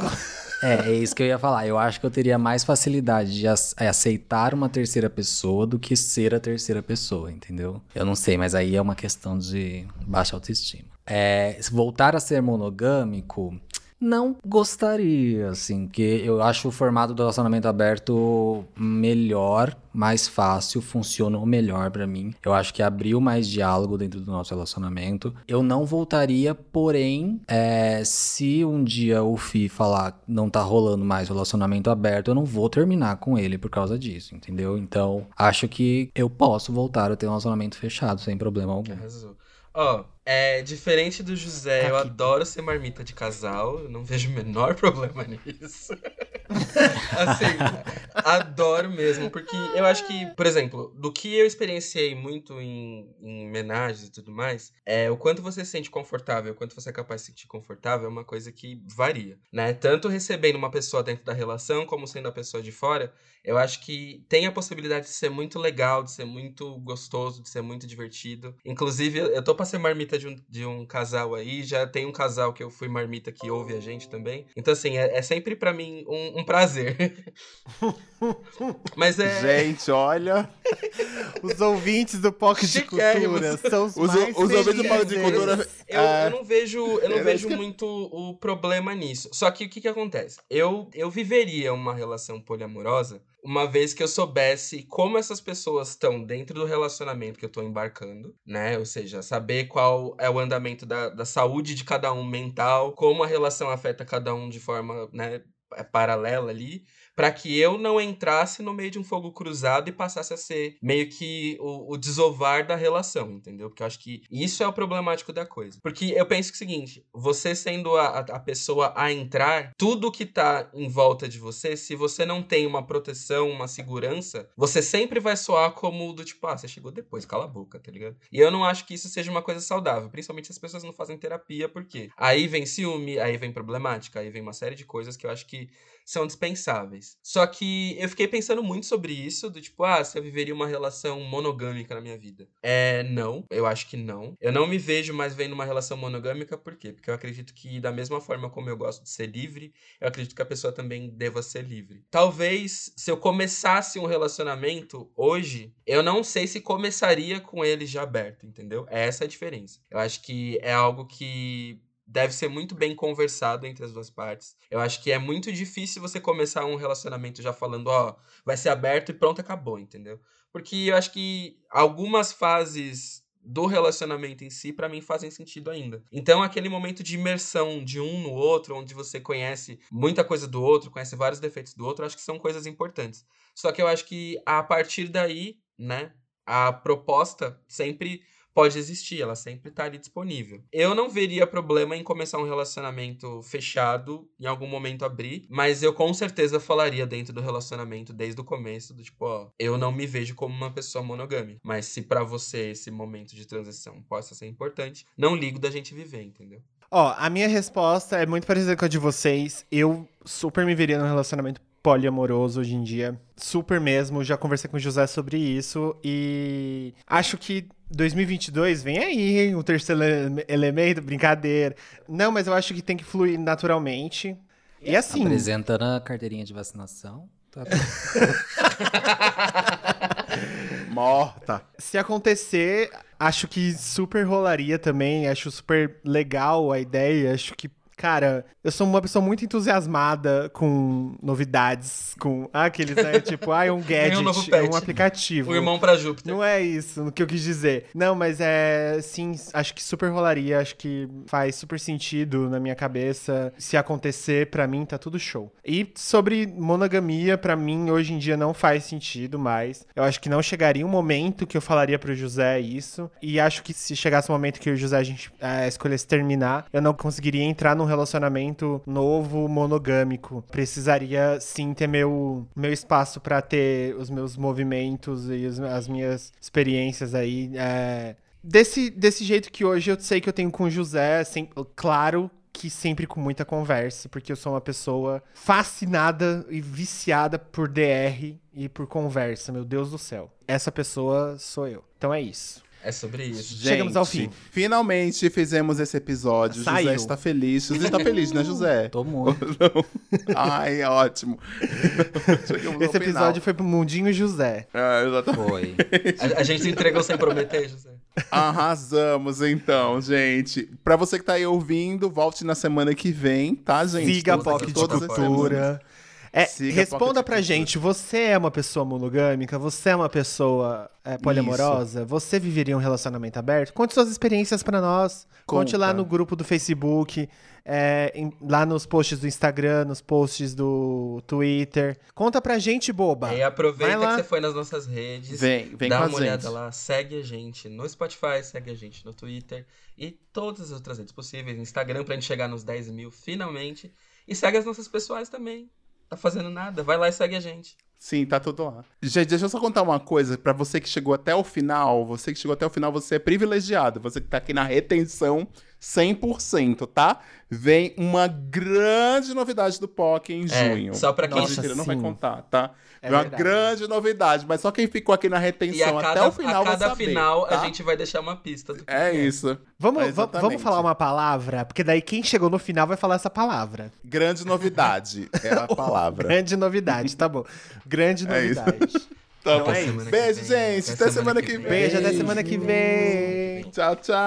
É, é isso que eu ia falar. Eu acho que eu teria mais facilidade de aceitar uma terceira pessoa do que ser a terceira pessoa, entendeu? Eu não sei, mas aí é uma questão de baixa autoestima. É, voltar a ser monogâmico, não gostaria, assim, porque eu acho o formato do relacionamento aberto melhor, mais fácil, funcionou melhor para mim. Eu acho que abriu mais diálogo dentro do nosso relacionamento. Eu não voltaria, porém, é, se um dia o Fi falar não tá rolando mais relacionamento aberto, eu não vou terminar com ele por causa disso, entendeu? Então, acho que eu posso voltar a ter um relacionamento fechado sem problema algum. Ó, oh, é diferente do José, eu adoro ser marmita de casal, eu não vejo o menor problema nisso. assim, adoro mesmo, porque eu acho que, por exemplo, do que eu experienciei muito em, em homenagens e tudo mais, é o quanto você se sente confortável, o quanto você é capaz de se sentir confortável é uma coisa que varia, né? Tanto recebendo uma pessoa dentro da relação, como sendo a pessoa de fora, eu acho que tem a possibilidade de ser muito legal, de ser muito gostoso, de ser muito divertido. Inclusive, eu tô pra ser marmita de um, de um casal aí, já tem um casal que eu fui marmita que ouve a gente também. Então, assim, é, é sempre para mim um, um prazer. Mas é. Gente, olha. os ouvintes do POC de Cultura são os, os mais Os ouvintes do POC de Cultura. Eu, eu não vejo, eu não vejo muito o problema nisso. Só que o que, que acontece? Eu, eu viveria uma relação poliamorosa uma vez que eu soubesse como essas pessoas estão dentro do relacionamento que eu tô embarcando, né? Ou seja, saber qual é o andamento da, da saúde de cada um mental, como a relação afeta cada um de forma, né, paralela ali para que eu não entrasse no meio de um fogo cruzado e passasse a ser meio que o, o desovar da relação, entendeu? Porque eu acho que isso é o problemático da coisa. Porque eu penso que é o seguinte, você sendo a, a pessoa a entrar, tudo que tá em volta de você, se você não tem uma proteção, uma segurança, você sempre vai soar como do tipo, ah, você chegou depois, cala a boca, tá ligado? E eu não acho que isso seja uma coisa saudável, principalmente se as pessoas não fazem terapia, porque aí vem ciúme, aí vem problemática, aí vem uma série de coisas que eu acho que são dispensáveis. Só que eu fiquei pensando muito sobre isso, do tipo, ah, se eu viveria uma relação monogâmica na minha vida. É, não, eu acho que não. Eu não me vejo mais vendo uma relação monogâmica, por quê? Porque eu acredito que, da mesma forma como eu gosto de ser livre, eu acredito que a pessoa também deva ser livre. Talvez, se eu começasse um relacionamento hoje, eu não sei se começaria com ele já aberto, entendeu? É essa a diferença. Eu acho que é algo que deve ser muito bem conversado entre as duas partes. Eu acho que é muito difícil você começar um relacionamento já falando, ó, vai ser aberto e pronto, acabou, entendeu? Porque eu acho que algumas fases do relacionamento em si, para mim, fazem sentido ainda. Então, aquele momento de imersão de um no outro, onde você conhece muita coisa do outro, conhece vários defeitos do outro, acho que são coisas importantes. Só que eu acho que a partir daí, né, a proposta sempre pode existir, ela sempre tá ali disponível. Eu não veria problema em começar um relacionamento fechado, em algum momento abrir, mas eu com certeza falaria dentro do relacionamento desde o começo, do tipo, ó, eu não me vejo como uma pessoa monogâmica, mas se para você esse momento de transição possa ser importante, não ligo da gente viver, entendeu? Ó, a minha resposta é muito parecida com a de vocês. Eu super me veria num relacionamento poliamoroso hoje em dia. Super mesmo. Já conversei com o José sobre isso e acho que 2022 vem aí, hein? O terceiro ele- elemento, brincadeira. Não, mas eu acho que tem que fluir naturalmente. E assim, Apresentando a carteirinha de vacinação. Tá Morta. se acontecer, acho que super rolaria também. Acho super legal a ideia. Acho que, cara, eu sou uma pessoa muito entusiasmada com novidades, com ah, aqueles, né? tipo, ah, é um gadget, novo é um aplicativo. O irmão pra Júpiter. Não é isso no que eu quis dizer. Não, mas é. Sim, acho que super rolaria. Acho que faz super sentido na minha cabeça. Se acontecer, pra mim, tá tudo show. E sobre monogamia, pra mim, hoje em dia não faz sentido mais. Eu acho que não chegaria um momento que eu falaria pro José isso. E acho que se chegasse um momento que o José a gente é, escolhesse terminar, eu não conseguiria entrar num relacionamento novo, monogâmico. Precisaria sim ter meu, meu espaço pra ter os meus movimentos e os- as minhas experiências aí. é, Desse, desse jeito que hoje eu sei que eu tenho com o José, sem, claro que sempre com muita conversa, porque eu sou uma pessoa fascinada e viciada por DR e por conversa, meu Deus do céu. Essa pessoa sou eu. Então é isso. É sobre isso. Chegamos ao fim. Finalmente fizemos esse episódio. Saiu. José está feliz. José está feliz, né, José? Tô muito. Ai, ótimo. Chegamos Esse ao episódio final. foi pro Mundinho José. Ah, exatamente. Foi. A, a gente se entregou sem prometer, José. Arrasamos, então, gente. Pra você que tá aí ouvindo, volte na semana que vem, tá, gente? Siga a Todas- POC de todas as semanas. Cultura. É, Siga responda pra gente, você é uma pessoa monogâmica? Você é uma pessoa é, poliamorosa? Você viveria um relacionamento aberto? Conte suas experiências pra nós. Conte Conta. lá no grupo do Facebook, é, em- lá nos posts do Instagram, nos posts do Twitter. Conta pra gente, boba. E aproveita que você foi nas nossas redes. Vem, vem dá com a uma olhada gente. lá, segue a gente no Spotify, segue a gente no Twitter e todas as outras redes possíveis, Instagram pra gente chegar nos 10 mil finalmente. E segue as nossas pessoais também. Tá fazendo nada, vai lá e segue a gente. Sim, tá tudo lá. Gente, deixa eu só contar uma coisa pra você que chegou até o final. Você que chegou até o final, você é privilegiado. Você que tá aqui na retenção 100%, tá? Vem uma grande novidade do POC em É, junho. só pra quem- Nossa, gente não vai contar, tá? É Vem uma verdade. grande novidade, mas só quem ficou aqui na retenção cada, até o final a cada vai saber, final tá? a gente vai deixar uma pista do que É que isso. Vamos, É, vamos falar uma palavra? Porque daí quem chegou no final vai falar essa palavra. Grande novidade é a palavra. Grande novidade, tá bom. Grande É isso. novidade. Tá Então bom. é Beijo, gente. Até semana que vem. Beijo, até semana que vem. Tchau, tchau.